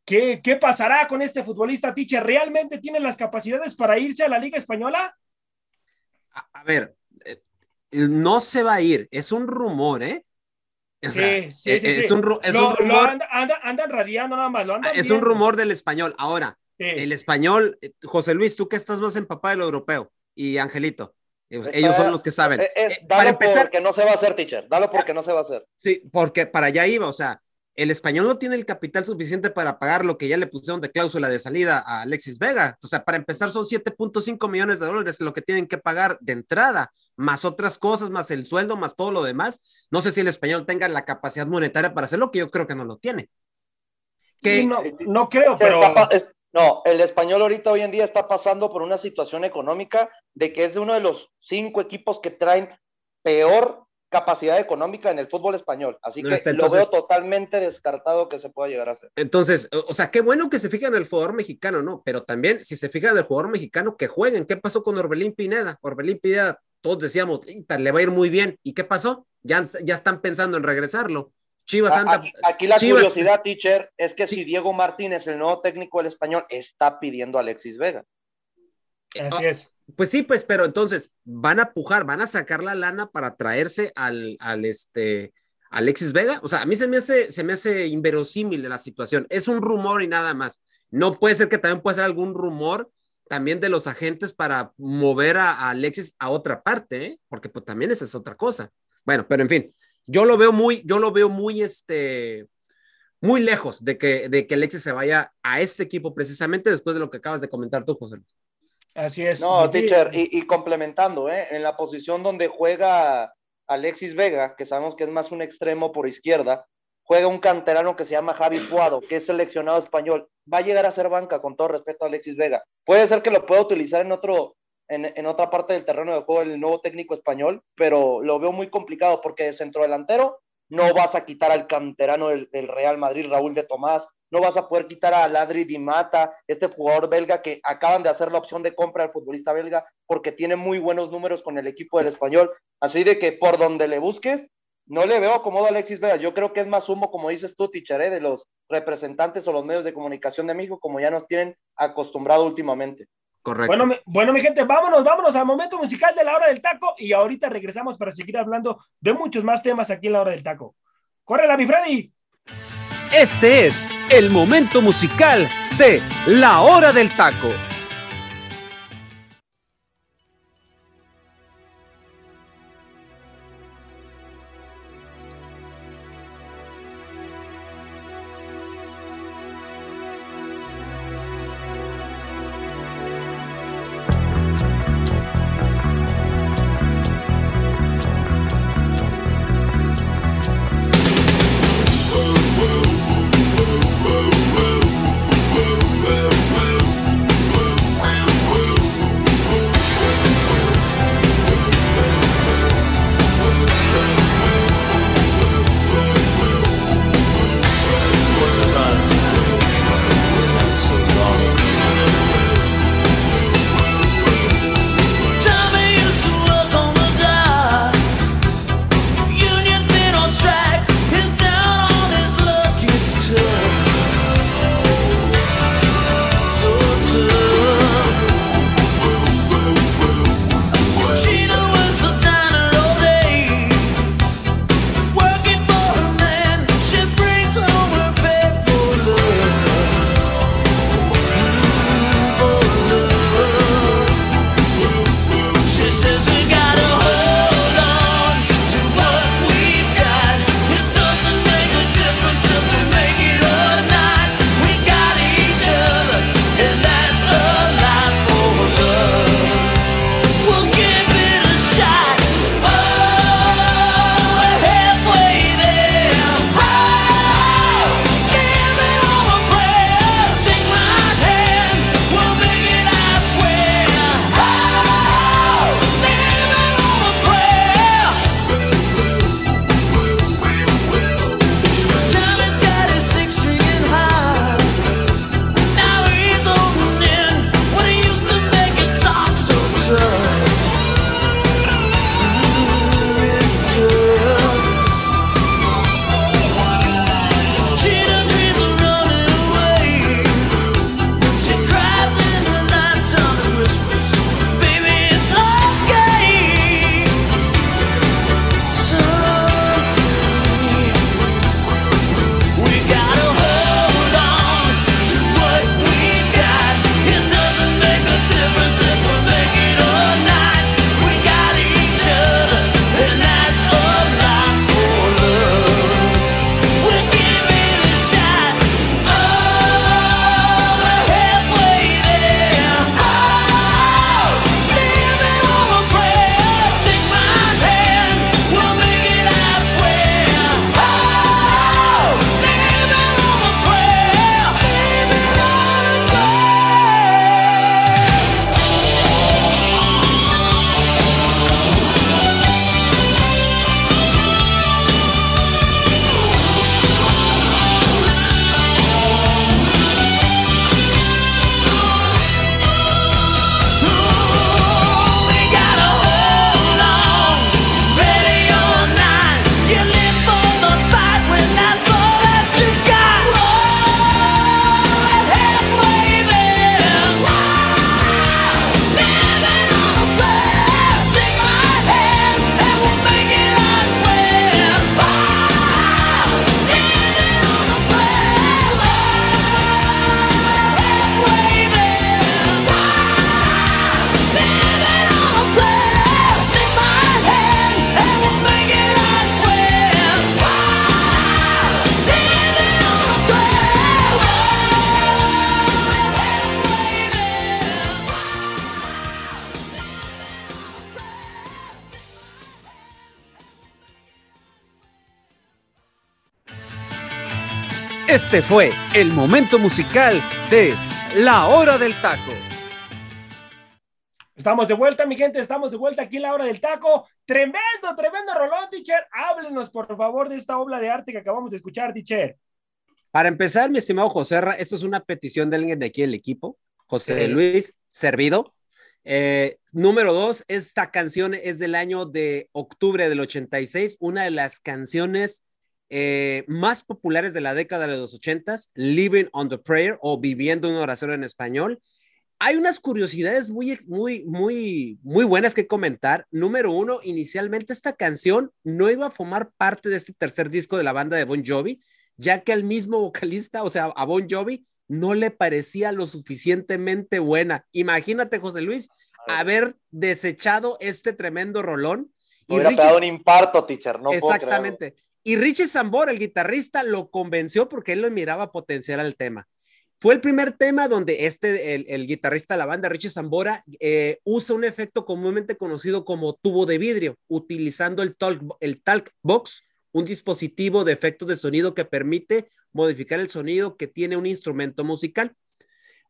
A: ¿Qué, ¿Qué pasará con este futbolista, Tiche? ¿Realmente tiene las capacidades para irse a la Liga Española?
C: A, ver, eh, no se va a ir, es un rumor, ¿eh?
A: sí, sí, sí, es, Un, es un, rumor. andan, radiando nada más.
C: es un rumor del español. Ahora, el español, eh, José Luis, tú que estás más empapado del europeo y Angelito, eh, ellos son los que saben.
D: Eh, para empezar, porque no se va a hacer, teacher. Dalo porque no se va a hacer.
C: Sí, porque para allá iba, o sea, el español no tiene el capital suficiente para pagar lo que ya le pusieron de cláusula de salida a Alexis Vega. O sea, para empezar son 7.5 millones de dólares lo que tienen que pagar de entrada, más otras cosas, más el sueldo, más todo lo demás. No sé si el español tenga la capacidad monetaria para hacer lo que yo creo que no lo tiene.
A: Que no, no creo, pero.
D: No, el español ahorita hoy en día está pasando por una situación económica de que es de uno de los cinco equipos que traen peor capacidad económica en el fútbol español. Así que lo veo totalmente descartado que se pueda llegar a hacer.
C: Entonces, o sea, qué bueno que se fijan en el jugador mexicano, ¿no? Pero también, si se fijan en el jugador mexicano, que jueguen. ¿Qué pasó con Orbelín Pineda? Orbelín Pineda, todos decíamos, le va a ir muy bien. ¿Y qué pasó? Ya, ya están pensando en regresarlo. Chivas anda.
D: Aquí, la curiosidad, teacher, es que si Diego Martínez, el nuevo técnico del español, está pidiendo a Alexis Vega.
A: Así es.
C: Pues sí, pues, pero entonces van a pujar, van a sacar la lana para traerse al, al este, Alexis Vega. O sea, a mí se me hace, se me hace inverosímil la situación. Es un rumor y nada más. No puede ser que también pueda ser algún rumor también de los agentes para mover a, Alexis a otra parte, ¿eh? porque pues también esa es otra cosa. Bueno, pero en fin, yo lo veo muy, yo lo veo muy, este, muy lejos de que, de que Alexis se vaya a este equipo precisamente después de lo que acabas de comentar tú, José Luis.
A: Así es.
D: No, teacher, y, complementando, ¿eh? en la posición donde juega Alexis Vega, que sabemos que es más un extremo por izquierda, juega un canterano que se llama Javi Puado, que es seleccionado español. Va a llegar a ser banca, con todo respeto a Alexis Vega. Puede ser que lo pueda utilizar en otro, en, otra parte del terreno de juego el nuevo técnico español, pero lo veo muy complicado porque de centrodelantero no vas a quitar al canterano del, Real Madrid, Raúl de Tomás, no vas a poder quitar a Ladri Di Mata, este jugador belga que acaban de hacer la opción de compra al futbolista belga porque tiene muy buenos números con el equipo del español. Así de que por donde le busques, no le veo acomodo a Alexis Vega. Yo creo que es más humo, como dices tú, Ticharé, de los representantes o los medios de comunicación de México, como ya nos tienen acostumbrado últimamente.
C: Correcto.
A: Bueno mi, bueno, mi gente, vámonos, vámonos al momento musical de la hora del taco y ahorita regresamos para seguir hablando de muchos más temas aquí en la hora del taco. ¡Córrela, mi Freddy!
E: Este es el momento musical de la hora del taco. Este fue el momento musical de La Hora del Taco.
A: Estamos de vuelta, mi gente, estamos de vuelta aquí en la hora del taco. Tremendo, tremendo rolón, teacher. Háblenos, por favor, de esta obra de arte que acabamos de escuchar, teacher.
C: Para empezar, mi estimado José, esto es una petición de alguien de aquí del equipo, José Luis Servido. Eh, número dos, esta canción es del año de octubre del 86, una de las canciones eh, más populares de la década de los 80, Living on the Prayer o Viviendo una oración en español. Hay unas curiosidades muy, muy, muy, muy buenas que comentar. Número uno, inicialmente esta canción no iba a formar parte de este tercer disco de la banda de Bon Jovi, ya que al mismo vocalista, o sea, a Bon Jovi, no le parecía lo suficientemente buena. Imagínate, José Luis, haber desechado este tremendo rolón.
D: y hubiera un imparto, teacher, no
C: Exactamente. Y Richie Zambora, el guitarrista, lo convenció porque él lo miraba potenciar al tema. Fue el primer tema donde este, el, guitarrista de la banda, Richie Zambora, eh, usa un efecto comúnmente conocido como tubo de vidrio, utilizando el talk, el talk box, un dispositivo de efectos de sonido que permite modificar el sonido que tiene un instrumento musical.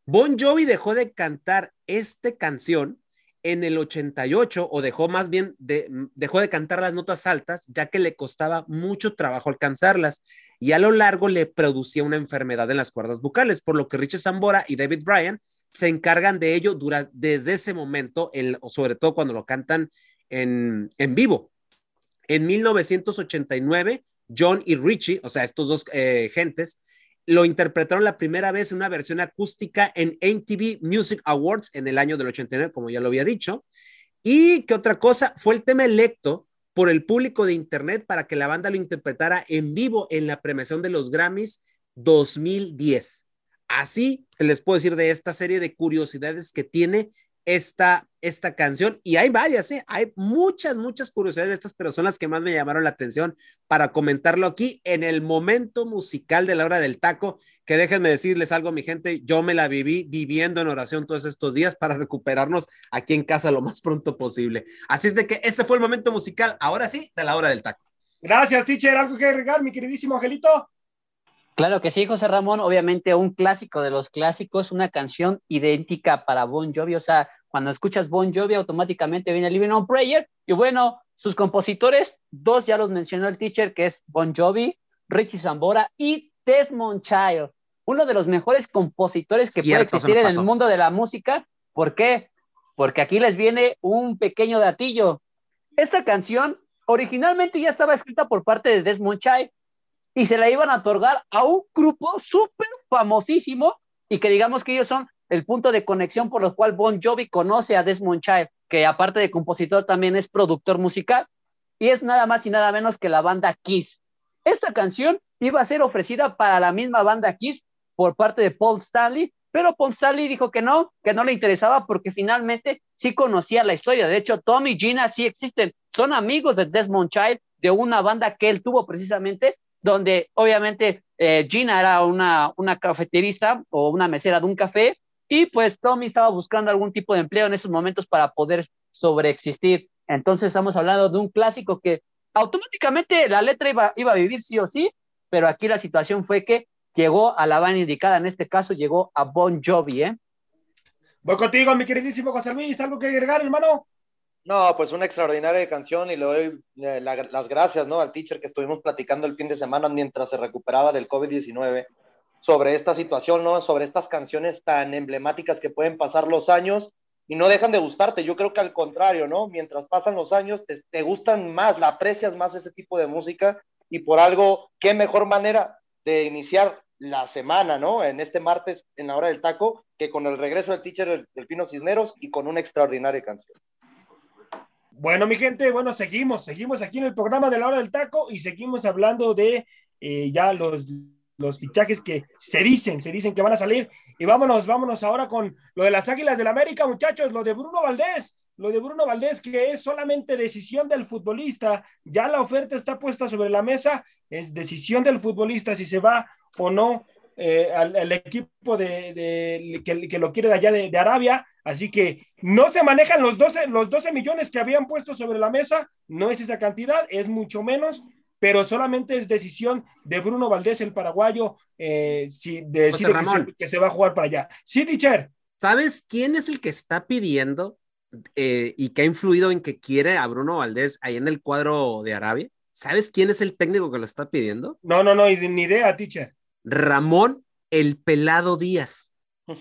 C: Bon Jovi dejó de cantar esta canción en el 88 o dejó más bien de, dejó de cantar las notas altas ya que le costaba mucho trabajo alcanzarlas y a lo largo le producía una enfermedad en las cuerdas vocales, por lo que Richard Zambora y David Bryan se encargan de ello desde ese momento, el, sobre todo cuando lo cantan en, en vivo. En 1989, John y Richie, o sea, estos dos eh, gentes, lo interpretaron la primera vez en una versión acústica en MTV Music Awards en el año del 89, como ya lo había dicho. Y qué otra cosa, fue el tema electo por el público de Internet para que la banda lo interpretara en vivo en la premiación de los Grammys 2010. Así les puedo decir de esta serie de curiosidades que tiene esta, esta canción. Y hay varias, ¿eh? hay muchas, muchas curiosidades de estas personas que más me llamaron la atención para comentarlo aquí en el momento musical de la hora del taco, que déjenme decirles algo, mi gente, yo me la viví viviendo en oración todos estos días para recuperarnos aquí en casa lo más pronto posible. Así es de que este fue el momento musical, ahora sí, de la hora del taco.
A: Gracias, teacher. ¿Algo que agregar, mi queridísimo Angelito?
B: Claro que sí, José Ramón, obviamente un clásico de los clásicos, una canción idéntica para Bon Jovi, o sea, cuando escuchas Bon Jovi automáticamente viene Living on Prayer, y bueno, sus compositores, dos ya los mencionó el teacher, que es Bon Jovi, Richie Zambora y Desmond Child, uno de los mejores compositores que puede existir en el mundo de la música, ¿por qué? Porque aquí les viene un pequeño datillo. Esta canción originalmente ya estaba escrita por parte de Desmond Child, y se la iban a otorgar a un grupo súper famosísimo y que digamos que ellos son el punto de conexión por lo cual Bon Jovi conoce a Desmond Child, que aparte de compositor también es productor musical y es nada más y nada menos que la banda Kiss. Esta canción iba a ser ofrecida para la misma banda Kiss por parte de Paul Stanley, pero Paul Stanley dijo que no, que no le interesaba porque finalmente sí conocía la historia. De hecho, Tom y Gina sí existen, son amigos de Desmond Child, de una banda que él tuvo precisamente donde obviamente eh, Gina era una, una cafeterista o una mesera de un café y pues Tommy estaba buscando algún tipo de empleo en esos momentos para poder sobreexistir. Entonces estamos hablando de un clásico que automáticamente la letra iba, iba a vivir sí o sí, pero aquí la situación fue que llegó a la banda indicada, en este caso llegó a Bon Jovi, ¿eh?
A: Voy contigo, mi queridísimo José Luis, ¿algo que agregar, hermano?
D: No, pues una extraordinaria canción y le doy eh, las gracias ¿no? al teacher que estuvimos platicando el fin de semana mientras se recuperaba del COVID-19 sobre esta situación, ¿no? sobre estas canciones tan emblemáticas que pueden pasar los años y no dejan de gustarte. Yo creo que al contrario, ¿no? Mientras pasan los años, te, gustan más, la aprecias más ese tipo de música y por algo, qué mejor manera de iniciar la semana, ¿no? En este martes, en la hora del taco, que con el regreso del teacher del Pino Cisneros y con una extraordinaria canción.
A: Bueno, mi gente, bueno, seguimos, seguimos aquí en el programa de la hora del taco y seguimos hablando de eh, ya los, los fichajes que se dicen, se dicen que van a salir. Y vámonos, vámonos ahora con lo de las Águilas del América, muchachos, lo de Bruno Valdés, lo de Bruno Valdés, que es solamente decisión del futbolista. Ya la oferta está puesta sobre la mesa, es decisión del futbolista si se va o no eh, al, equipo de, que, lo quiere de allá de, Arabia. Así que no se manejan los 12, los 12 millones que habían puesto sobre la mesa, no es esa cantidad, es mucho menos. pero solamente es decisión de Bruno Valdés, el paraguayo, eh, si decide que se, que se, va a jugar para allá. Sí, teacher.
C: ¿Sabes quién es el que está pidiendo eh, y que ha influido en que quiere a Bruno Valdés ahí en el cuadro de Arabia? ¿Sabes quién es el técnico que lo está pidiendo?
A: No, no, no, ni idea, teacher.
C: Ramón el Pelado Díaz.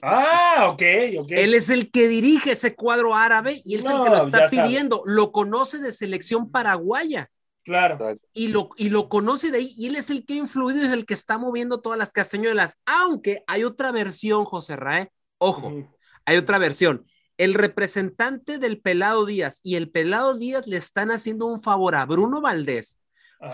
A: Ah, ok, ok.
C: Él es el que dirige ese cuadro árabe y él es el que lo está pidiendo. Lo conoce de selección paraguaya.
A: Claro.
C: Y lo, y lo conoce de ahí y él es el que ha influido y es el que está moviendo todas las castañuelas. Aunque hay otra versión, José Rae. Ojo, hay otra versión. El representante del Pelado Díaz y el Pelado Díaz le están haciendo un favor a Bruno Valdés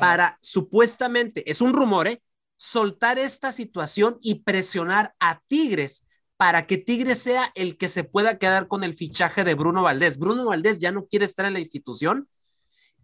C: para supuestamente, es un rumor, ¿eh? soltar esta situación y presionar a Tigres para que Tigres sea el que se pueda quedar con el fichaje de Bruno Valdés. Bruno Valdés ya no quiere estar en la institución,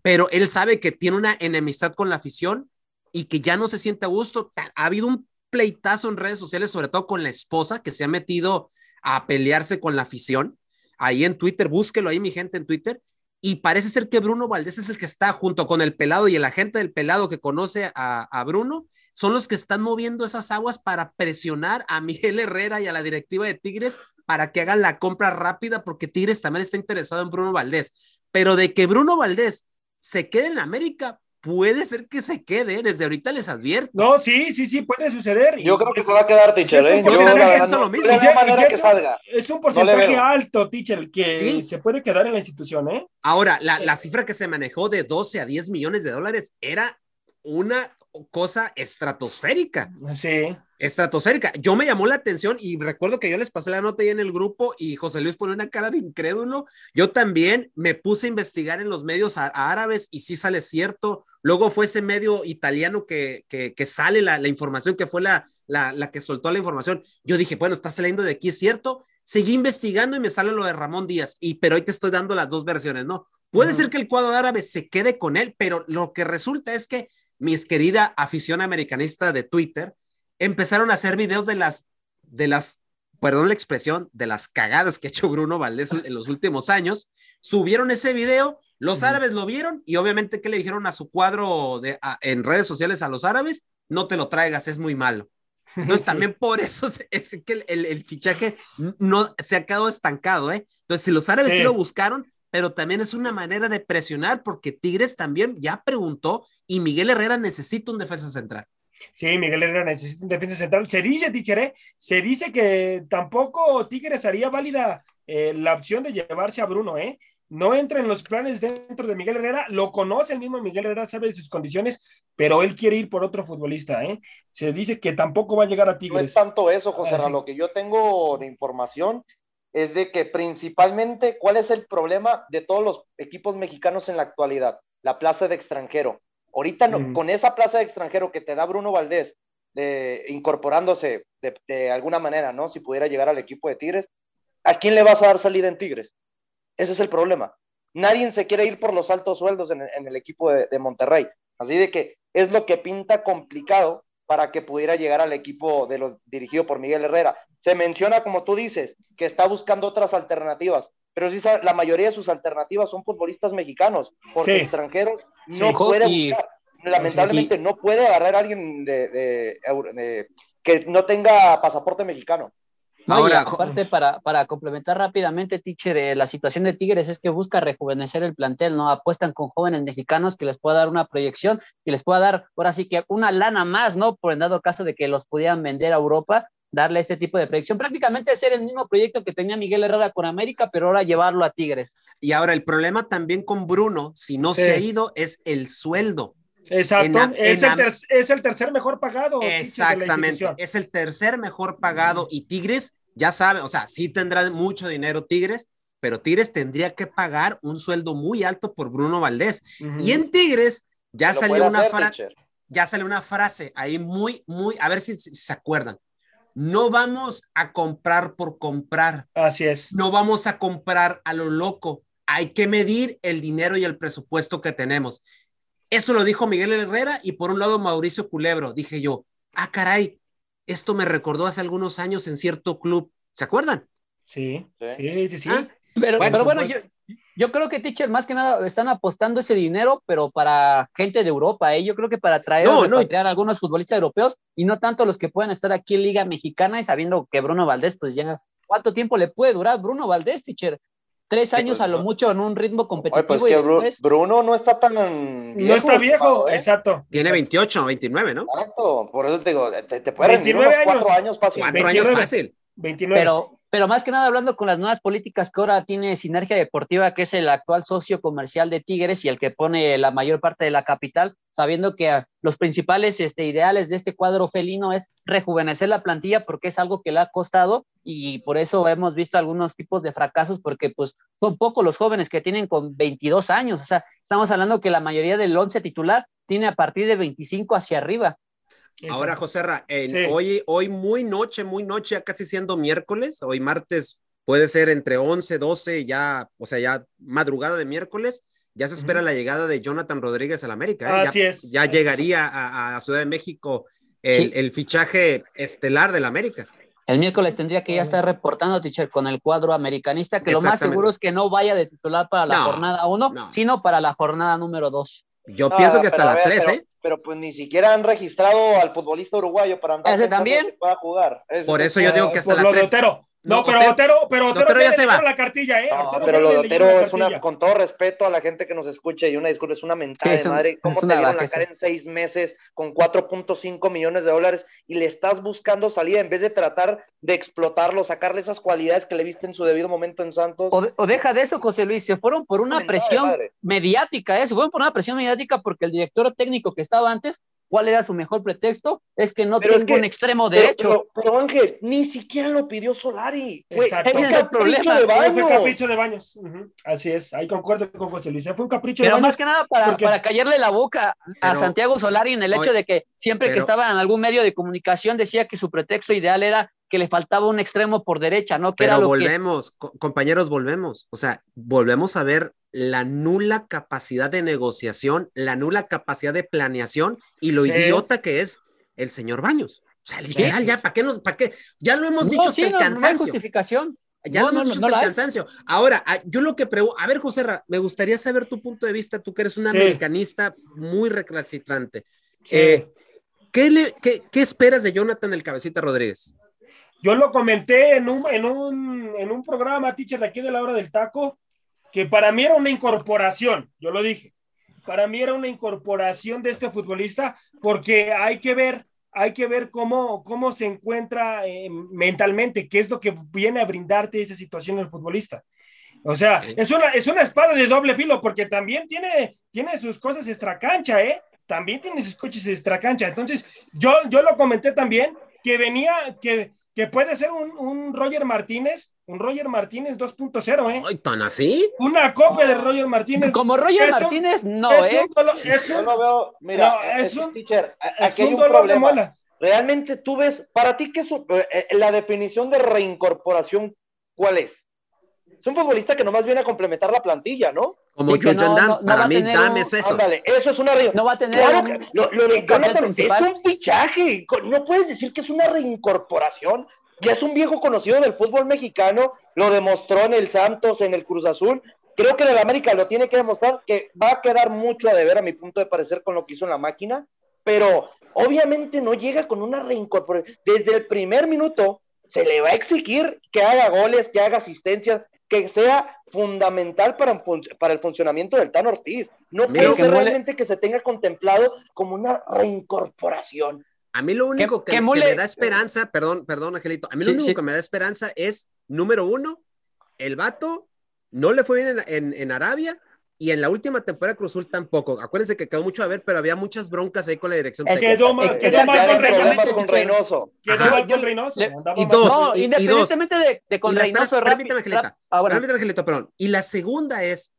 C: pero él sabe que tiene una enemistad con la afición y que ya no se siente a gusto. Ha habido un pleitazo en redes sociales, sobre todo con la esposa, que se ha metido a pelearse con la afición. Ahí en Twitter, búsquelo ahí, mi gente, en Twitter. Y parece ser que Bruno Valdés es el que está junto con el pelado y el agente del pelado que conoce a, a Bruno son los que están moviendo esas aguas para presionar a Miguel Herrera y a la directiva de Tigres para que hagan la compra rápida, porque Tigres también está interesado en Bruno Valdés. Pero de que Bruno Valdés se quede en América, puede ser que se quede, desde ahorita les advierto.
A: No, sí, sí, sí, puede suceder.
D: Yo creo que se va a quedar, teacher, ¿eh? Yo
A: lo mismo. Es un porcentaje alto, teacher, que se puede quedar en la institución, ¿eh?
C: Ahora, la, la cifra que se manejó de 12 a 10 millones de dólares era una cosa estratosférica.
A: Sí.
C: Estratosférica. Yo me llamó la atención y recuerdo que yo les pasé la nota ahí en el grupo y José Luis pone una cara de incrédulo. Yo también me puse a investigar en los medios árabes y sí sale cierto. Luego fue ese medio italiano que, que, sale la, la, información, que fue la, la, la que soltó la información. Yo dije, bueno, está saliendo de aquí, es cierto. Seguí investigando y me sale lo de Ramón Díaz, y pero hoy te estoy dando las dos versiones, ¿no? Puede ser que el cuadro árabe se quede con él, pero lo que resulta es que mis querida afición americanista de Twitter, empezaron a hacer videos de las, de las, perdón la expresión, de las cagadas que ha hecho Bruno Valdés en los últimos años. Subieron ese video, los árabes lo vieron y obviamente que le dijeron a su cuadro de, en redes sociales a los árabes, no te lo traigas, es muy malo. Entonces también por eso es que el, fichaje no se ha quedado estancado, ¿eh? Entonces si los árabes sí lo buscaron, pero también es una manera de presionar porque Tigres también ya preguntó y Miguel Herrera necesita un defensa central.
A: Sí, Miguel Herrera necesita un defensa central. Se dice, Tichere, se dice que tampoco Tigres haría válida eh, la opción de llevarse a Bruno, ¿eh? No entra en los planes dentro de Miguel Herrera, lo conoce el mismo Miguel Herrera, sabe de sus condiciones, pero él quiere ir por otro futbolista, ¿eh? Se dice que tampoco va a llegar a Tigres. No
D: es tanto eso, José, ah, lo que yo tengo de información es de que principalmente, ¿cuál es el problema de todos los equipos mexicanos en la actualidad? La plaza de extranjero. Ahorita no, con esa plaza de extranjero que te da Bruno Valdés, incorporándose de, alguna manera, ¿no? Si pudiera llegar al equipo de Tigres, ¿a quién le vas a dar salida en Tigres? Ese es el problema. Nadie se quiere ir por los altos sueldos en, el equipo de, de Monterrey. Así de que es lo que pinta complicado para que pudiera llegar al equipo de los dirigido por Miguel Herrera. Se menciona, como tú dices, que está buscando otras alternativas, pero sí la mayoría de sus alternativas son futbolistas mexicanos, porque extranjeros no puede buscar. Lamentablemente no puede agarrar a alguien de, que no tenga pasaporte mexicano.
B: Ahora, aparte, para, para complementar rápidamente, teacher, eh, la situación de Tigres es que busca rejuvenecer el plantel, ¿no? Apuestan con jóvenes mexicanos que les pueda dar una proyección y les pueda dar, ahora sí que una lana más, ¿no? Por en dado caso de que los pudieran vender a Europa, darle este tipo de proyección. Prácticamente ser el mismo proyecto que tenía Miguel Herrera con América, pero ahora llevarlo a Tigres.
C: Y ahora el problema también con Bruno, si no se ha ido, es el sueldo.
A: Exacto, es, el tercer mejor pagado.
C: Exactamente, es el tercer mejor pagado y Tigres, ya sabe, o sea, sí tendrá mucho dinero Tigres, pero Tigres tendría que pagar un sueldo muy alto por Bruno Valdés. Y en Tigres ya salió una frase, ya salió una frase ahí muy, muy, a ver si, si se acuerdan. No vamos a comprar por comprar.
A: Así es.
C: No vamos a comprar a lo loco. Hay que medir el dinero y el presupuesto que tenemos. Eso lo dijo Miguel Herrera y por un lado Mauricio Culebro. Dije yo, ah, caray, esto me recordó hace algunos años en cierto club. ¿Se acuerdan?
A: Sí, sí, sí, sí.
B: Ah, pero, bueno, Yo creo que Teacher más que nada están apostando ese dinero, pero para gente de Europa, ¿eh? Yo creo que para traer
C: No, no.
B: a algunos futbolistas europeos y no tanto los que puedan estar aquí en Liga Mexicana y sabiendo que Bruno Valdés, pues ya, ¿cuánto tiempo le puede durar Bruno Valdés, Teacher? Tres años a lo mucho en un ritmo
D: Oye,
B: competitivo
D: pues
B: y
D: que Bru-
B: después...
D: Bruno no está tan
A: no está viejo,
D: ¿eh?
A: exacto.
C: Tiene
A: exacto.
C: 28 o 29, ¿no?
D: Exacto, por eso te digo, te, te puede rendir
A: 29
D: unos cuatro
A: años.
D: fácil.
C: Cuatro
A: 29.
C: años fácil.
A: 29.
B: Pero, pero más que nada hablando con las nuevas políticas que ahora tiene Sinergia Deportiva, que es el actual socio comercial de Tigres y el que pone la mayor parte de la capital, sabiendo que ah, los principales este, ideales de este cuadro felino es rejuvenecer la plantilla porque es algo que le ha costado y por eso hemos visto algunos tipos de fracasos porque pues son pocos los jóvenes que tienen con 22 años, o sea, estamos hablando que la mayoría del 11 titular tiene a partir de 25 hacia arriba.
C: Ahora, José Ra, en-
A: Sí.
C: hoy, hoy muy noche, muy noche, ya casi siendo miércoles, hoy martes puede ser entre 11, 12, ya, o sea, ya madrugada de miércoles, ya se espera la llegada de Jonathan Rodríguez al América. ¿eh?
A: Así
C: ya,
A: es.
C: Ya
A: Así
C: llegaría a, a Ciudad de México el,
B: Sí.
C: el fichaje estelar del América.
B: El miércoles tendría que ya estar reportando, teacher, con el cuadro americanista, que lo más seguro es que no vaya de titular para la
C: No,
B: jornada 1,
C: no.
B: sino para la jornada número 2.
C: Yo
D: No,
C: pienso que hasta la
D: ver,
C: 3,
D: pero,
C: ¿eh?
D: pero pues ni siquiera han registrado al futbolista uruguayo para andar
B: ¿Ese también?
D: que pueda jugar. Ese
C: Por
D: es
C: eso yo digo que hasta
A: Por
C: la
A: lo de
C: 3.
A: Otero. No, pero
C: Otero-
A: Otero, pero Otero,
C: Otero ya
A: le
C: se va.
A: la cartilla, ¿eh?
D: No,
A: Otero
D: pero lo de Otero es una, con todo respeto a la gente que nos escucha y una disculpa, es una mentada
B: Sí, es
D: de
B: un-
D: madre. ¿Cómo te dieron la cara en seis meses con 4.5 millones de dólares y le estás buscando salida en vez de tratar de explotarlo, sacarle esas cualidades que le viste en su debido momento en Santos?
B: O, de- o deja de eso, José Luis, se fueron por una presión mediática, ¿eh? se fueron por una presión mediática porque el director técnico que estaba antes, ¿cuál era su mejor pretexto? Es que no
D: Pero es
B: tengo
D: que-
B: un extremo
D: Pero,
B: derecho.
D: pero, pero, Ángel, ni siquiera lo pidió Solari. Fue-
A: Exacto.
D: fue
B: Ese es el
D: capricho
B: problema.
D: de
A: fue
D: Baños.
A: capricho de baños. Así es, ahí concuerdo con José Luis. Fue un capricho
B: Pero
A: de
B: más
A: baños.
B: que nada para,
A: porque-
B: para callarle la boca a
C: Pero-
B: Santiago Solari en el hecho de que siempre que
C: pero-
B: estaba en algún medio de comunicación decía que su pretexto ideal era que le faltaba un extremo por derecha, ¿no? Que era
C: Pero
B: lo que
C: volvemos, co- compañeros, volvemos. O sea, volvemos a ver la nula capacidad de negociación, la nula capacidad de planeación y lo
A: Sí.
C: idiota que es el señor Baños. O sea, literal,
A: sí,
C: ya. ¿para qué nos, para qué? Ya lo hemos
B: No,
C: dicho
B: sí,
C: hasta
B: no,
C: el
B: no hay
C: cansancio.
B: justificación.
C: Ya
B: No,
C: lo hemos
B: no,
C: dicho
B: no la
C: el cansancio. Ahora, ah, yo lo que pregunto, a ver, José Ra, me gustaría saber tu punto de vista, tú que eres un
A: Sí.
C: americanista muy recalcitrante.
A: Sí.
C: Eh, ¿qué, le- qué, qué esperas de Jonathan el Cabecita Rodríguez?
A: Yo lo comenté en un, en un, en un programa, teacher, de aquí de la hora del taco, que para mí era una incorporación, yo lo dije, para mí era una incorporación de este futbolista, porque hay que ver, hay que ver cómo, cómo se encuentra eh, mentalmente, qué es lo que viene a brindarte esa situación el futbolista. O sea, es una, es una espada de doble filo, porque también tiene, tiene sus cosas extracancha, ¿eh? También tiene sus coches extracancha. Entonces, yo, yo lo comenté también, que venía, que, que puede ser un, un Roger Martínez, un Roger Martínez 2.0, ¿eh?
C: Ay, ¿tan así?
A: Una copia de Roger Martínez.
B: Como Roger
A: Es un-
B: Martínez, no,
A: es
B: ¿eh?
A: un dolo- es
D: Yo
A: un-
D: no veo, mira,
A: No, es
D: es,
A: un-
D: teacher, aquí hay
A: un
D: un
A: dolor de
D: problema. Realmente tú ves, para ti, ¿qué es un- eh, eh, la definición de reincorporación? ¿Cuál es? Es un futbolista que nomás viene a complementar la plantilla, ¿no?
C: Como Jojo
B: no-
C: Dan,
B: no- no
C: para mí Dan
B: un-
C: es eso.
D: Ándale, eso es una re-
B: No va a tener
D: Claro
B: un-
D: que lo, lo de
B: un cartel
D: Jonathan es un fichaje. No puedes decir que es una reincorporación. Ya es un viejo conocido del fútbol mexicano. Lo demostró en el Santos, en el Cruz Azul. Creo que en el América lo tiene que demostrar que va a quedar mucho a deber a mi punto de parecer con lo que hizo en la máquina. Pero obviamente no llega con una reincorporación. Desde el primer minuto se le va a exigir que haga goles, que haga asistencias, que sea fundamental para, para el funcionamiento del Tan Ortiz. No
C: Mira,
D: puede
B: que
D: ser
B: mole-
D: realmente que se tenga contemplado como una reincorporación.
C: A mí lo único que,
B: que
C: que
B: mole-
C: me da esperanza, perdón, perdón, Angelito, a mí lo único
B: sí.
C: que me da esperanza es, número uno, el vato no le fue bien en, en- en Arabia y en la última temporada Cruz Azul tampoco. Acuérdense que quedó mucho a ver, pero había muchas broncas ahí con la dirección
B: Es que
C: técnica.
A: Quedó mal, quedó mal con Reynoso. Quedó mal con Reynoso.
B: le-
C: y dos,
B: No,
C: y- y
B: independientemente de, de con
C: Y la-
B: Reynoso
C: permítame, Angelita. Permítame, Angelito, perdón. Y la segunda es,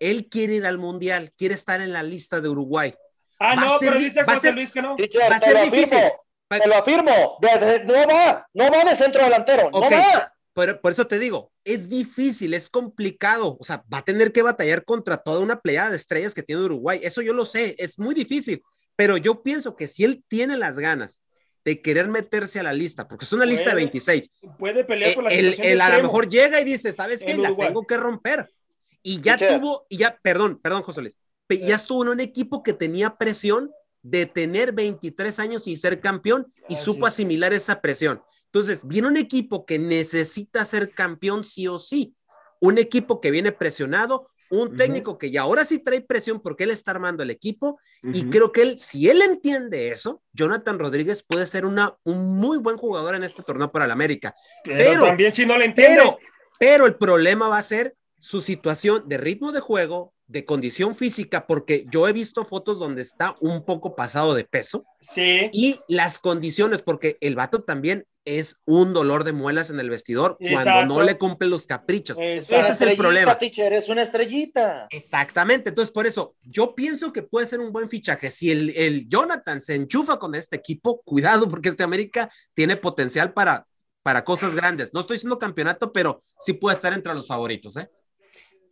C: él quiere ir al Mundial, quiere estar en la lista de Uruguay.
A: Ah,
C: va
A: no,
C: ser
A: pero
C: di-
A: dice José Luis que no.
C: Va a
D: te
C: ser
D: lo
C: difícil.
D: te lo afirmo. De- de- no va, no va de centro delantero.
C: Ok,
D: No va.
C: Pero por eso te digo, es difícil, es complicado. O sea, va a tener que batallar contra toda una plejada de estrellas que tiene Uruguay. Eso yo lo sé, es muy difícil. Pero yo pienso que si él tiene las ganas de querer meterse a la lista, porque es una lista de
A: Puede.
C: 26,
A: Puede pelear
C: eh,
A: por la
C: él,
A: situación de
C: él a lo mejor llega y dice, ¿sabes qué? La tengo que romper. Y ya tuvo, y ya, perdón, perdón, José Luis, ya estuvo en un equipo que tenía presión de tener 23 años y ser campeón y supo asimilar esa presión. Entonces, viene un equipo que necesita ser campeón sí o sí, un equipo que viene presionado, un técnico que ya ahora sí trae presión porque él está armando el equipo y creo que él, si él entiende eso, Jonathan Rodríguez puede ser una, un muy buen jugador en este torneo para el América.
A: Pero, también si no le entiende.
C: Pero, pero el problema va a ser su situación de ritmo de juego, de condición física, porque yo he visto fotos donde está un poco pasado de peso.
A: Sí.
C: Y las condiciones, porque el vato también es un dolor de muelas en el vestidor cuando no le cumple los caprichos. Ese es el problema.
D: Teacher, es una estrellita.
C: Exactamente. Entonces, por eso, yo pienso que puede ser un buen fichaje. Si el, el Jonathan se enchufa con este equipo, cuidado, porque este América tiene potencial para, para cosas grandes. No estoy diciendo campeonato, pero sí puede estar entre los favoritos, ¿eh?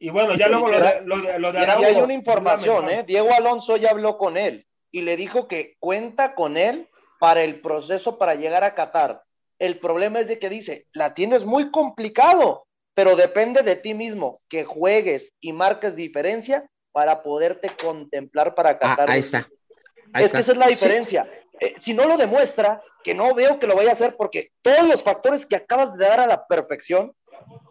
A: Y bueno, ya luego lo de, lo de,
D: hay una información, ¿eh? Diego Alonso ya habló con él y le dijo que cuenta con él para el proceso para llegar a Qatar. El problema es de que dice, la tienes muy complicado, pero depende de ti mismo, que juegues y marques diferencia para poderte contemplar para ah, Qatar.
C: ahí está.
D: es que esa es la diferencia. Eh, si no lo demuestra, que no veo que lo vaya a hacer, porque todos los factores que acabas de dar a la perfección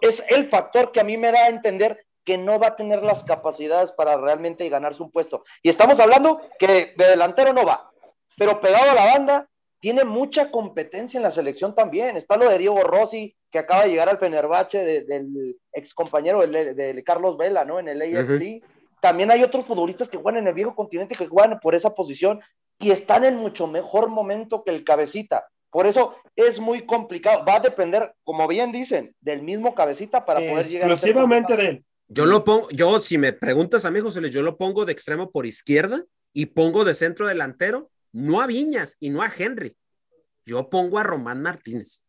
D: es el factor que a mí me da a entender que no va a tener las capacidades para realmente ganarse un puesto. Y estamos hablando que de delantero no va, pero pegado a la banda, tiene mucha competencia en la selección también. Está lo de Diego Rossi, que acaba de llegar al Fenerbahce del ex compañero de, Carlos Vela, ¿no? En el AFC. También hay otros futbolistas que juegan en el viejo continente que juegan por esa posición y están en mucho mejor momento que el cabecita. Por eso es muy complicado. Va a depender, como bien dicen, del mismo cabecita para poder llegar.
A: Exclusivamente de él.
C: Yo lo pongo, yo si me preguntas a mí, José yo lo pongo de extremo por izquierda y pongo de centro delantero, no a Viñas y no a Henry. Yo pongo a Román Martínez.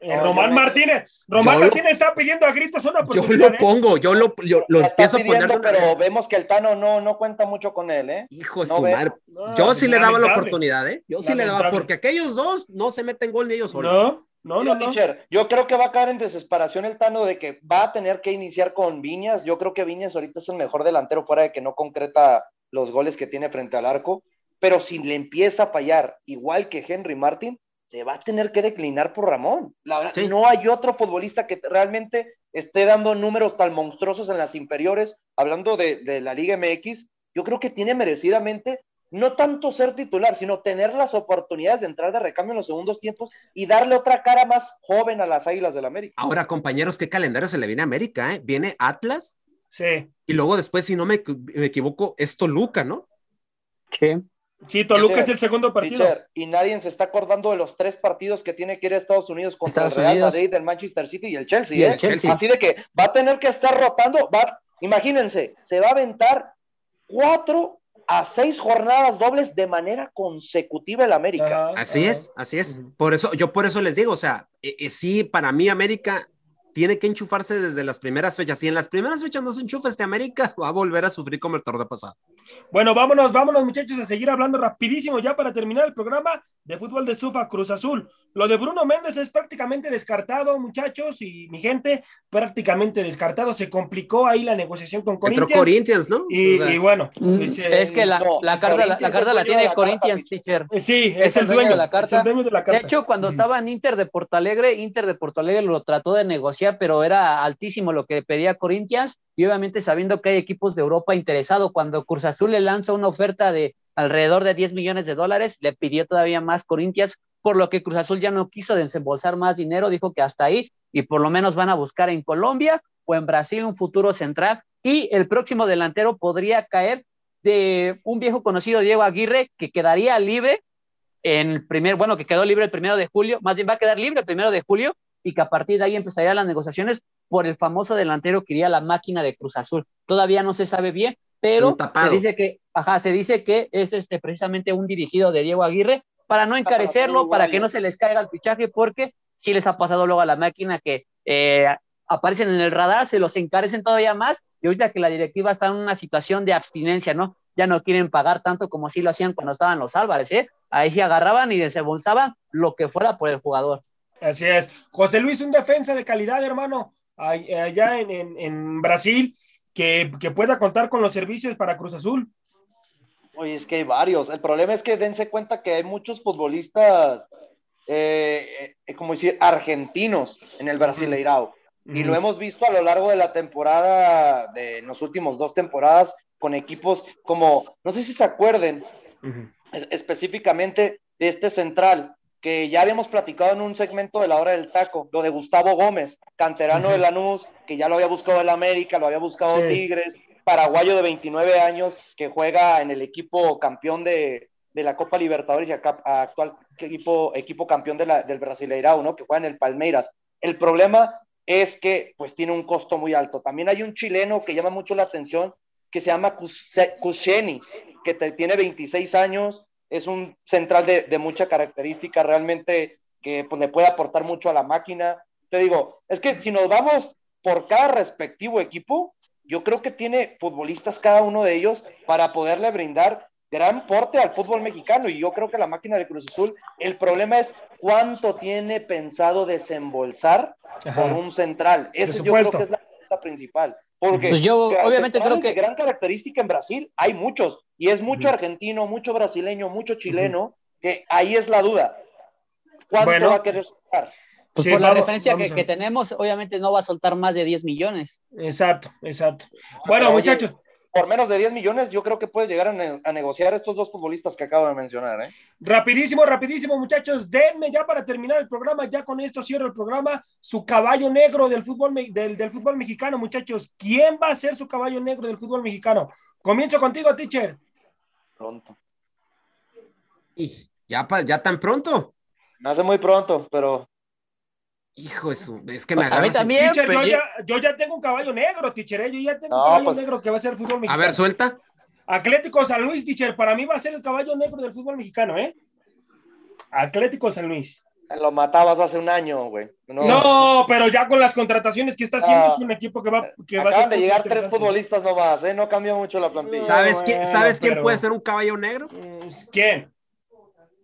A: Eh, Román Martínez, Román Martínez está pidiendo a gritos una oportunidad.
C: Yo lo ¿eh? pongo, yo lo, lo empiezo a poner.
D: Pero vemos que el Tano no, no cuenta mucho con él, ¿eh?
C: Hijo de su madre. yo sí le daba la oportunidad, ¿eh? Yo sí le daba, porque aquellos dos no se meten gol ni ellos solos.
A: No. No, no, no.
D: yo creo que va a caer en desesperación el Tano de que va a tener que iniciar con Viñas. Yo creo que Viñas ahorita es el mejor delantero fuera de que no concreta los goles que tiene frente al arco. Pero si le empieza a fallar igual que Henry Martin, se va a tener que declinar por Ramón. La verdad, no hay otro futbolista que realmente esté dando números tan monstruosos en las inferiores. Hablando de, de la Liga MX, yo creo que tiene merecidamente no tanto ser titular, sino tener las oportunidades de entrar de recambio en los segundos tiempos y darle otra cara más joven a las Águilas del América.
C: Ahora, compañeros, ¿qué calendario se le viene a América? Eh? Viene Atlas.
A: Sí.
C: Y luego después, si no me, equivoco, es Toluca, ¿no?
B: Sí.
A: Sí, Toluca es el segundo partido.
D: y nadie se está acordando de los tres partidos que tiene que ir a Estados Unidos contra el Real Madrid, el Manchester City y el Chelsea. ¿eh? Chelsea. Así de que va a tener que estar rotando. Va, imagínense, se va a aventar cuatro a seis jornadas dobles de manera consecutiva el América.
C: así es, así es. Por eso, yo por eso les digo, o sea, eh, eh, sí, para mí América tiene que enchufarse desde las primeras fechas. Si en las primeras fechas no se enchufa este América, va a volver a sufrir como el torneo pasado.
A: Bueno, vámonos, vámonos muchachos a seguir hablando rapidísimo ya para terminar el programa de fútbol de Sufa Cruz Azul. Lo de Bruno Méndez es prácticamente descartado, muchachos, y mi gente, prácticamente descartado. Se complicó ahí la negociación con Corinthians.
C: Corinthians, ¿no?
A: Y, bueno.
B: Mm, es, que la, carta, la, carta la tiene Corinthians, teacher.
A: Sí, es, el, dueño, de la carta.
B: de hecho, cuando estaba en Inter de Porto Alegre, Inter de Porto Alegre lo trató de negociar, pero era altísimo lo que pedía Corinthians, y obviamente sabiendo que hay equipos de Europa interesados, cuando Cruz Azul le lanza una oferta de alrededor de 10 millones de dólares, le pidió todavía más Corinthians por lo que Cruz Azul ya no quiso desembolsar más dinero, dijo que hasta ahí, y por lo menos van a buscar en Colombia o en Brasil un futuro central, y el próximo delantero podría caer de un viejo conocido, Diego Aguirre, que quedaría libre en el primer, bueno, que quedó libre el primero de julio, más bien va a quedar libre el primero de julio, y que a partir de ahí empezarían las negociaciones por el famoso delantero que iría a la máquina de Cruz Azul. Todavía no se sabe bien, pero se dice que, ajá, se dice que es este, precisamente un dirigido de Diego Aguirre, para no encarecerlo, para que no se les caiga el fichaje, porque si les ha pasado luego a la máquina que eh, aparecen en el radar, se los encarecen todavía más, y ahorita que la directiva está en una situación de abstinencia, ¿no? Ya no quieren pagar tanto como si lo hacían cuando estaban los Álvarez, ¿eh? Ahí sí agarraban y desembolsaban lo que fuera por el jugador.
A: Así es. José Luis, un defensa de calidad, hermano, allá en, en Brasil, que, que pueda contar con los servicios para Cruz Azul.
D: Oye, es que hay varios. El problema es que dense cuenta que hay muchos futbolistas, eh, eh, como decir, argentinos en el Brasileirao. Y lo hemos visto a lo largo de la temporada, de en los últimos dos temporadas, con equipos como, no sé si se acuerden, es- específicamente de este central, que ya habíamos platicado en un segmento de la hora del taco, lo de Gustavo Gómez, canterano de Lanús, que ya lo había buscado el América, lo había buscado
A: Sí.
D: Tigres, paraguayo de 29 años, que juega en el equipo campeón de, de la Copa Libertadores y acá, actual equipo, equipo campeón de la, del Brasileirao, ¿no? Que juega en el Palmeiras. El problema es que pues tiene un costo muy alto. También hay un chileno que llama mucho la atención, que se llama Kusheni, que te- tiene 26 años, es un central de, de mucha característica realmente que pues, le puede aportar mucho a la máquina. Te digo, es que si nos vamos por cada respectivo equipo, yo creo que tiene futbolistas cada uno de ellos para poderle brindar gran porte al fútbol mexicano y yo creo que la máquina de Cruz Azul, el problema es cuánto tiene pensado desembolsar
A: Ajá.
D: por un central. Eso yo creo que es la principal. Porque
B: Pues yo, obviamente, creo que-
D: de gran característica en Brasil hay muchos y es mucho argentino, mucho brasileño, mucho chileno, que ahí es la duda. ¿Cuánto
A: Bueno.
D: va a querer soltar?
B: Pues
A: Sí,
B: por la
A: vamos-
B: referencia que,
A: vamos
B: que tenemos, obviamente no va a soltar más de 10 millones.
A: Exacto, exacto. Bueno, muchachos,
D: Por menos de 10 millones, yo creo que puedes llegar a, ne- a negociar estos dos futbolistas que acabo de mencionar. ¿eh?
A: rapidísimo, rapidísimo, muchachos, denme ya para terminar el programa, ya con esto cierro el programa, su caballo negro del fútbol, me- del, del fútbol mexicano, muchachos. ¿Quién va a ser su caballo negro del fútbol mexicano? Comienzo contigo, teacher.
D: Pronto.
C: Y ya, ya tan pronto.
D: Me hace muy pronto, pero
C: Hijo de su, es que me
B: A
C: en-
B: también,
A: Teacher,
B: pero
A: yo, ya, yo ya tengo un caballo negro, teacher, ¿eh? yo ya tengo
D: No,
A: un caballo
D: pues-
A: negro que va a ser el fútbol
C: A
A: mexicano.
C: ver, suelta.
A: Atlético San Luis, teacher, para mí va a ser el caballo negro del fútbol mexicano, ¿eh? Atlético San Luis.
D: lo matabas hace un año, güey. No,
A: No, pero ya con las contrataciones que está haciendo,
D: Ah.
A: es un equipo que va, que va a
D: Acaban
A: ser
D: de llegar tres futbolistas nomás, ¿eh? No cambió mucho la plantilla.
C: ¿Sabes, quién, ¿sabes quién puede ser un caballo negro?
A: ¿Quién?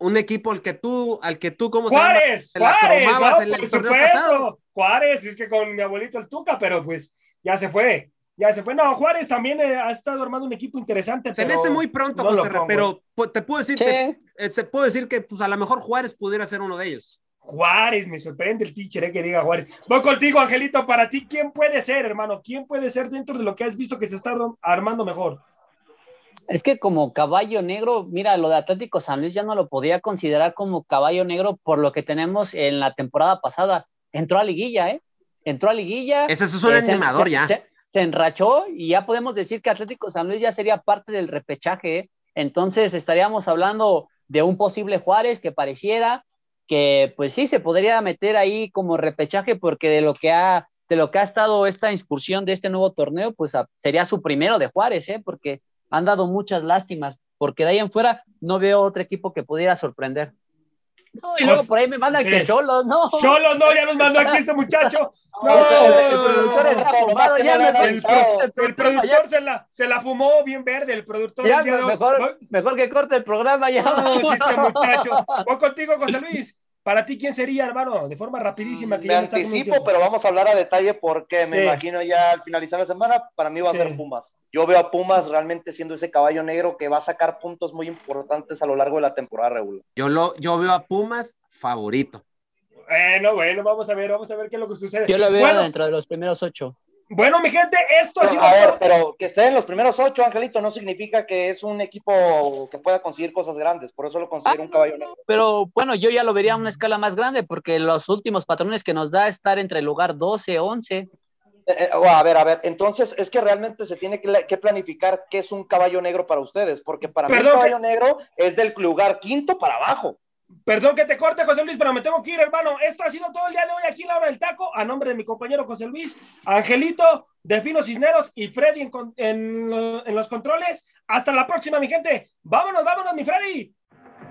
C: Un equipo al que tú, al que tú, ¿cómo se llama?
A: Juárez,
C: Te la
A: Juárez,
C: cromabas
A: ¿no?
C: en el torneo
A: supuesto.
C: pasado.
A: Juárez, es que con mi abuelito el Tuca, pero pues ya se fue, ya se fue. No, Juárez también eh, ha estado armando un equipo interesante.
C: Se me
A: pero
C: hace muy pronto,
A: no
C: José,
A: pongo.
C: pero pu- te puedo decir,
B: Sí.
C: te- eh, se puede decir que pues, a lo mejor Juárez pudiera ser uno de ellos.
A: Juárez, me sorprende el teacher eh, que diga Juárez. Voy contigo, Angelito, para ti, ¿quién puede ser, hermano? ¿Quién puede ser dentro de lo que has visto que se está armando mejor?
B: Es que como caballo negro, mira, lo de Atlético San Luis ya no lo podía considerar como caballo negro por lo que tenemos en la temporada pasada. Entró a liguilla, ¿eh? Entró a liguilla.
C: Ese es un
B: eh,
C: animador
B: se-
C: ya.
B: Se, se enrachó y ya podemos decir que Atlético San Luis ya sería parte del repechaje. ¿eh? Entonces estaríamos hablando de un posible Juárez que pareciera que pues sí se podría meter ahí como repechaje porque de lo que ha de lo que ha estado esta incursión de este nuevo torneo, pues a- sería su primero de Juárez, ¿eh? porque han dado muchas lástimas, porque de ahí en fuera no veo otro equipo que pudiera sorprender. No, y luego
A: Pues,
B: por ahí me mandan
A: sí.
B: que Cholos, no.
A: Cholo, no, ya nos mandó aquí este muchacho. No,
B: el, el productor está aprobado, ya me-
D: El
A: el,
B: el
A: el
B: productor
A: se la, se la fumó bien verde, el productor.
B: Ya, mejor, mejor que corte el programa ya.
A: No, este muchacho. Voy contigo, José Luis. Para ti, ¿quién sería, hermano? De forma rapidísima. Que
D: Me
A: ya está
D: anticipo, pero vamos a hablar a detalle porque me imagino ya al finalizar la semana, para mí va a
A: Sí.
D: ser Pumas. Yo veo a Pumas realmente siendo ese caballo negro que va a sacar puntos muy importantes a lo largo de la temporada regular.
C: Yo, lo, yo veo a Pumas favorito.
A: Bueno, bueno, vamos a ver, vamos a ver qué es lo que sucede.
B: Yo lo veo
A: bueno,
B: dentro de los primeros ocho.
A: Bueno, mi gente, esto ha
D: Pero,
A: sido.
D: a ver, pero que esté en los primeros ocho, Angelito, no significa que es un equipo que pueda conseguir cosas grandes. Por eso lo considero
B: Ah,
D: un caballo negro.
B: Pero bueno, yo ya lo vería a una escala más grande porque los últimos patrones que nos da estar entre el lugar 12, 11.
D: Eh, eh, a ver, a ver, entonces es que realmente se tiene que, que planificar qué es un caballo negro para ustedes, porque para mí un caballo negro es del lugar quinto para abajo.
A: Perdón que te corte, José Luis, pero me tengo que ir, hermano. Esto ha sido todo el día de hoy aquí la hora del taco. A nombre de mi compañero José Luis, Angelito, Defino Cisneros y Freddy en, en en los controles. Hasta la próxima, mi gente. Vámonos, vámonos, mi Freddy.